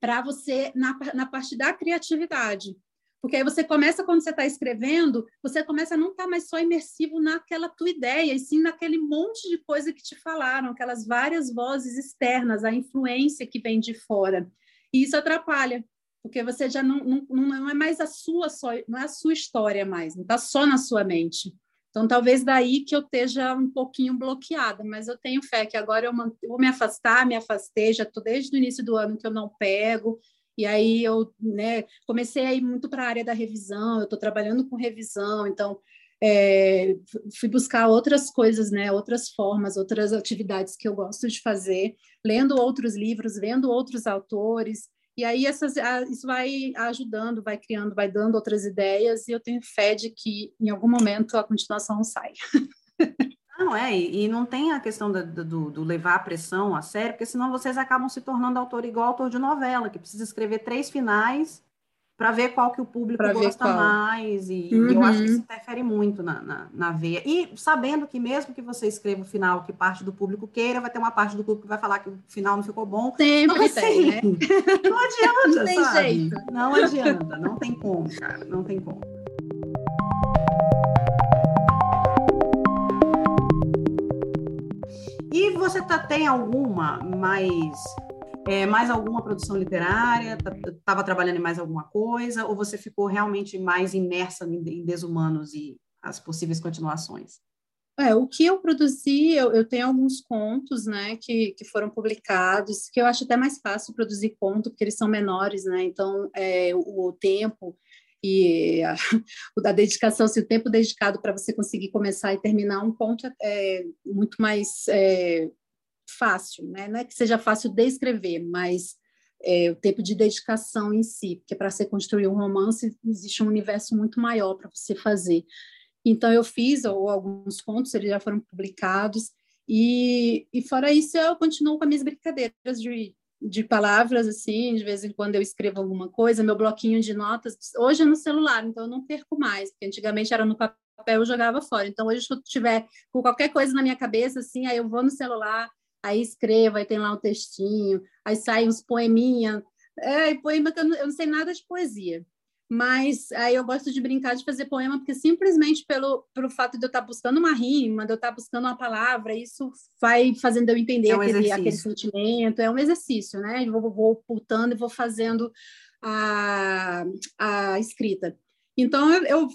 para você na, na parte da criatividade. Porque aí você começa, quando você está escrevendo, você começa a não estar tá mais só imersivo naquela tua ideia, e sim naquele monte de coisa que te falaram, aquelas várias vozes externas, a influência que vem de fora. E isso atrapalha, porque você já não, não, não é mais a sua só, não é a sua história mais, não está só na sua mente. Então, talvez daí que eu esteja um pouquinho bloqueada, mas eu tenho fé que agora eu, vou me afastar, me afastei, já estou desde o início do ano que eu não pego, e aí eu né, comecei a ir muito para a área da revisão, eu estou trabalhando com revisão, então é, fui buscar outras coisas, né, outras formas, outras atividades que eu gosto de fazer, lendo outros livros, vendo outros autores, e aí essas, isso vai ajudando, vai criando, vai dando outras ideias, e eu tenho fé de que em algum momento a continuação sai. Não, é, e não tem a questão do, do, do, levar a pressão a sério, porque senão vocês acabam se tornando autor igual autor de novela, que precisa escrever três finais para ver qual que o público pra gosta mais, e, uhum. e, eu acho que isso uhum. interfere muito na, na, na, veia. E sabendo que mesmo que você escreva o final que parte do público queira, vai ter uma parte do público que vai falar que o final não ficou bom. Sempre assim, tem, né? Não adianta, não tem sabe? Jeito. Não adianta, não tem como, cara, não tem como. E você tá, tem alguma mais é, mais alguma produção literária? Estava tá, trabalhando em mais alguma coisa? Ou você ficou realmente mais imersa em, Desumanos e as possíveis continuações? É, o que eu produzi, eu, eu, tenho alguns contos, né, que, que foram publicados, que eu acho até mais fácil produzir conto, porque eles são menores, né, então é, o, o, tempo e a, a dedicação, assim, o tempo dedicado para você conseguir começar e terminar um conto é, é muito mais é, fácil, né? Não é que seja fácil de escrever, mas é, o tempo de dedicação em si, porque para você construir um romance existe um universo muito maior para você fazer. Então eu fiz ou, alguns contos, eles já foram publicados e, e fora isso eu continuo com as minhas brincadeiras de, de palavras assim, de vez em quando eu escrevo alguma coisa, meu bloquinho de notas, hoje é no celular, então eu não perco mais, porque antigamente era no papel eu jogava fora. Então hoje se eu tiver com qualquer coisa na minha cabeça assim, aí eu vou no celular aí escrevo, aí tem lá um textinho, aí sai uns poeminha, é, poema que eu não, eu não sei nada de poesia, mas aí eu gosto de brincar de fazer poema, porque simplesmente pelo, pelo fato de eu estar buscando uma rima, de eu estar buscando uma palavra, isso vai fazendo eu entender é um aquele, aquele, sentimento, é um exercício, né? Eu vou, vou putando e vou fazendo a, a escrita. Então, eu, eu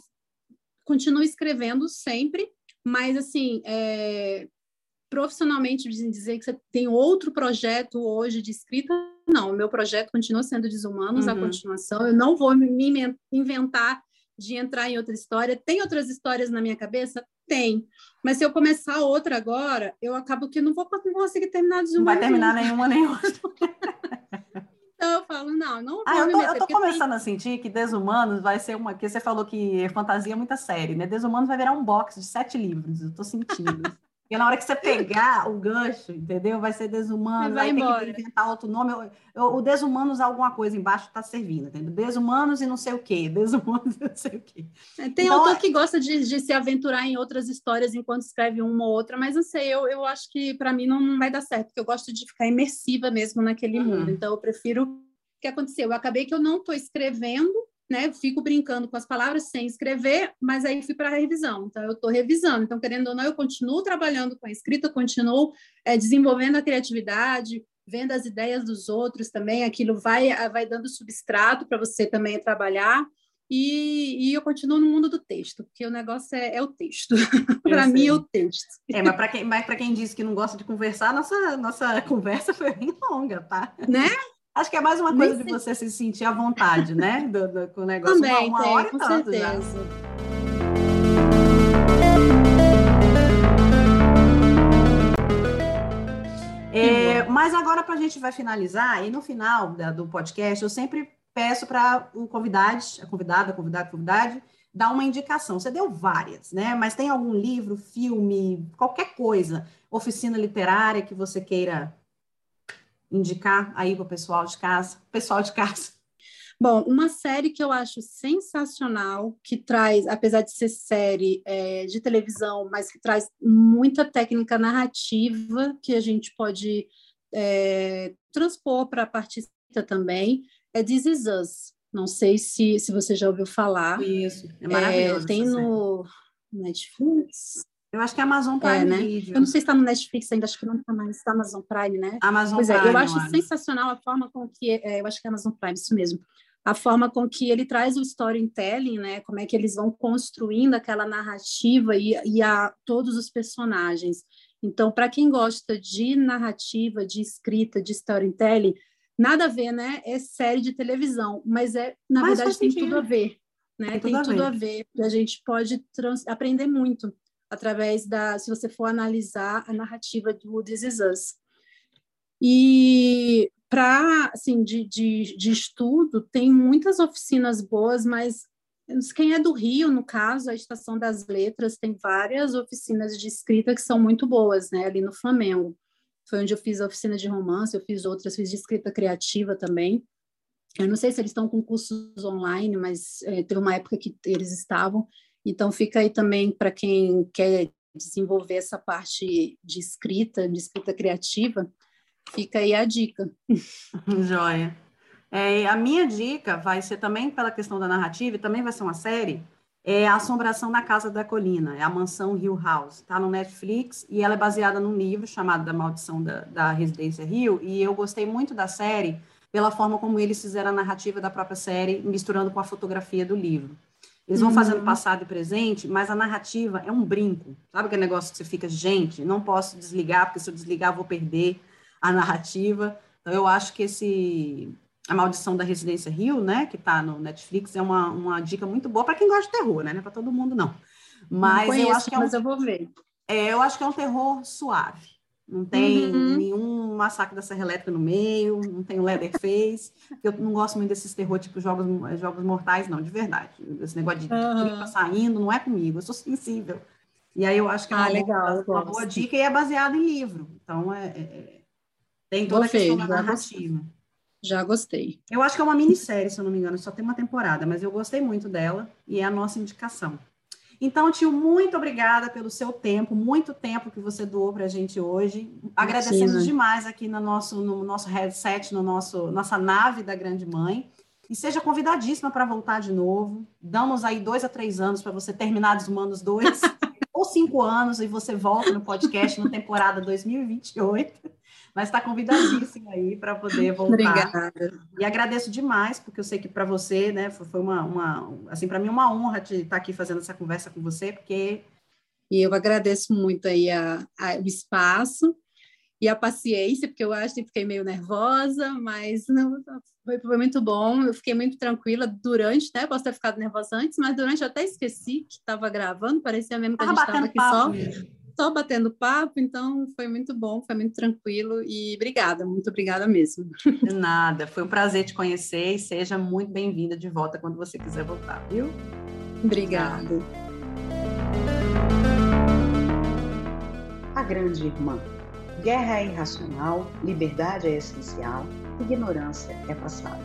continuo escrevendo sempre, mas assim, é, profissionalmente dizer que você tem outro projeto hoje de escrita, não, o meu projeto continua sendo Desumanos, uhum. a continuação, eu não vou me inventar de entrar em outra história. Tem outras histórias na minha cabeça? Tem. Mas se eu começar outra agora, eu acabo que não vou, não vou conseguir terminar Desumanos. Não vai terminar nenhuma nem outra. Então eu falo, não, não ah, eu tô, eu tô começando tem... a sentir que Desumanos vai ser uma. que você falou que fantasia é muita série, né? Desumanos vai virar um box de sete livros, eu tô sentindo. Porque na hora que você pegar o gancho, entendeu? Vai ser desumano, vai, vai ter que inventar outro nome. Eu, eu, o desumanos, alguma coisa embaixo está servindo, entendeu? Desumanos e não sei o quê, desumanos e não sei o quê. É, tem então, autor é que gosta de, de, se aventurar em outras histórias enquanto escreve uma ou outra, mas não sei, eu, eu acho que para mim não, não vai dar certo, porque eu gosto de ficar imersiva mesmo naquele uhum. mundo. Então eu prefiro o que aconteceu. Eu acabei que eu não estou escrevendo, né? Fico brincando com as palavras sem escrever, mas aí fui para a revisão. Então, eu estou revisando. Então, querendo ou não, eu continuo trabalhando com a escrita, continuo é, desenvolvendo a criatividade, vendo as ideias dos outros também. Aquilo vai, vai dando substrato para você também trabalhar. E, e, eu continuo no mundo do texto, porque o negócio é, é o texto. para mim é o texto. É, mas para quem, mas quem disse que não gosta de conversar, nossa, nossa conversa foi bem longa, tá? Né? Acho que é mais uma coisa Nem de você se sentir à vontade, né? Do, do, com o negócio. Também, uma, uma tem, hora com tanto certeza. Já. É, mas agora, para a gente vai finalizar, e no final da, do podcast, eu sempre peço para o convidado, a convidada, convidado, convidade, dar uma indicação. Você deu várias, né? Mas tem algum livro, filme, qualquer coisa, oficina literária que você queira indicar aí para o pessoal de casa? Pessoal de casa. Bom, uma série que eu acho sensacional, que traz, apesar de ser série é, de televisão, mas que traz muita técnica narrativa que a gente pode é, transpor para a partida também, é This Is Us. Não sei se, se você já ouviu falar. Isso, é maravilhoso. É, tem no Netflix. Eu acho que é Amazon Prime é, né? Video. Eu não sei se está no Netflix ainda, acho que não está mais, está Amazon Prime, né? Amazon pois Prime. é, eu acho sensacional a forma com que, é, eu acho que é Amazon Prime, isso mesmo, a forma com que ele traz o storytelling, né? Como é que eles vão construindo aquela narrativa e, e a todos os personagens. Então, para quem gosta de narrativa, de escrita, de storytelling, nada a ver, né? É série de televisão, mas é na mas verdade tem tudo a ver, né? Tem, tem tudo, a, ver. a ver. E a gente pode aprender muito através da, se você for analisar a narrativa do This Is Us. E para, assim, de, de, de estudo, tem muitas oficinas boas, mas quem é do Rio, no caso, a Estação das Letras tem várias oficinas de escrita que são muito boas, né, ali no Flamengo. Foi onde eu fiz a oficina de romance, eu fiz outras, fiz de escrita criativa também. Eu não sei se eles estão com cursos online, mas é, teve uma época que eles estavam. Então, fica aí também para quem quer desenvolver essa parte de escrita, de escrita criativa, fica aí a dica. Joia. É, a minha dica vai ser também pela questão da narrativa, e também vai ser uma série, é A Assombração na Casa da Colina, é a mansão Hill House, está no Netflix, e ela é baseada num livro chamado Da Maldição da, da Residência Rio, e eu gostei muito da série pela forma como eles fizeram a narrativa da própria série, misturando com a fotografia do livro. Eles vão uhum. fazendo passado e presente, mas a narrativa é um brinco. Sabe aquele negócio que você fica, gente, não posso desligar, porque se eu desligar vou perder a narrativa. Então, eu acho que esse A Maldição da Residência Rio, né, que está no Netflix, é uma, uma dica muito boa para quem gosta de terror, né? Não é para todo mundo, não. Mas não conheço, eu acho que é um, mas eu vou ver. É, eu acho que é um terror suave. Não tem uhum. nenhum massacre da Serra Elétrica no meio, não tem o Leatherface. Eu não gosto muito desses terror, tipo jogos, jogos mortais, não, de verdade. Esse negócio de uhum. saindo não é comigo, eu sou sensível. E aí eu acho que é uma, ah, legal, boa, uma boa dica e é baseado em livro. Então, é, é, é tem toda a questão da narrativa. Já gostei. Eu acho que é uma minissérie, se eu não me engano, só tem uma temporada, mas eu gostei muito dela e é a nossa indicação. Então, tio, muito obrigada pelo seu tempo, muito tempo que você doou para a gente hoje. Agradecemos demais aqui no nosso, no nosso headset, no nosso nossa nave da Grande Mãe. E seja convidadíssima para voltar de novo. Damos aí dois a três anos para você terminar Deshumanos dois, ou cinco anos, e você volta no podcast na temporada 2028 mas está convidadíssima aí para poder voltar. Obrigada. E agradeço demais, porque eu sei que para você, né, foi uma, uma assim, para mim uma honra de estar tá aqui fazendo essa conversa com você, porque e eu agradeço muito aí a, a, o espaço e a paciência, porque eu acho que fiquei meio nervosa, mas não, foi, foi, muito bom. Eu fiquei muito tranquila durante, né? Posso ter ficado nervosa antes, mas durante eu até esqueci que estava gravando, parecia mesmo que a gente estava aqui só só batendo papo, então foi muito bom, foi muito tranquilo e obrigada, muito obrigada mesmo. De nada, foi um prazer te conhecer e seja muito bem-vinda de volta quando você quiser voltar, viu? Obrigada. A Grande Irmã. Guerra é irracional, liberdade é essencial, ignorância é passado.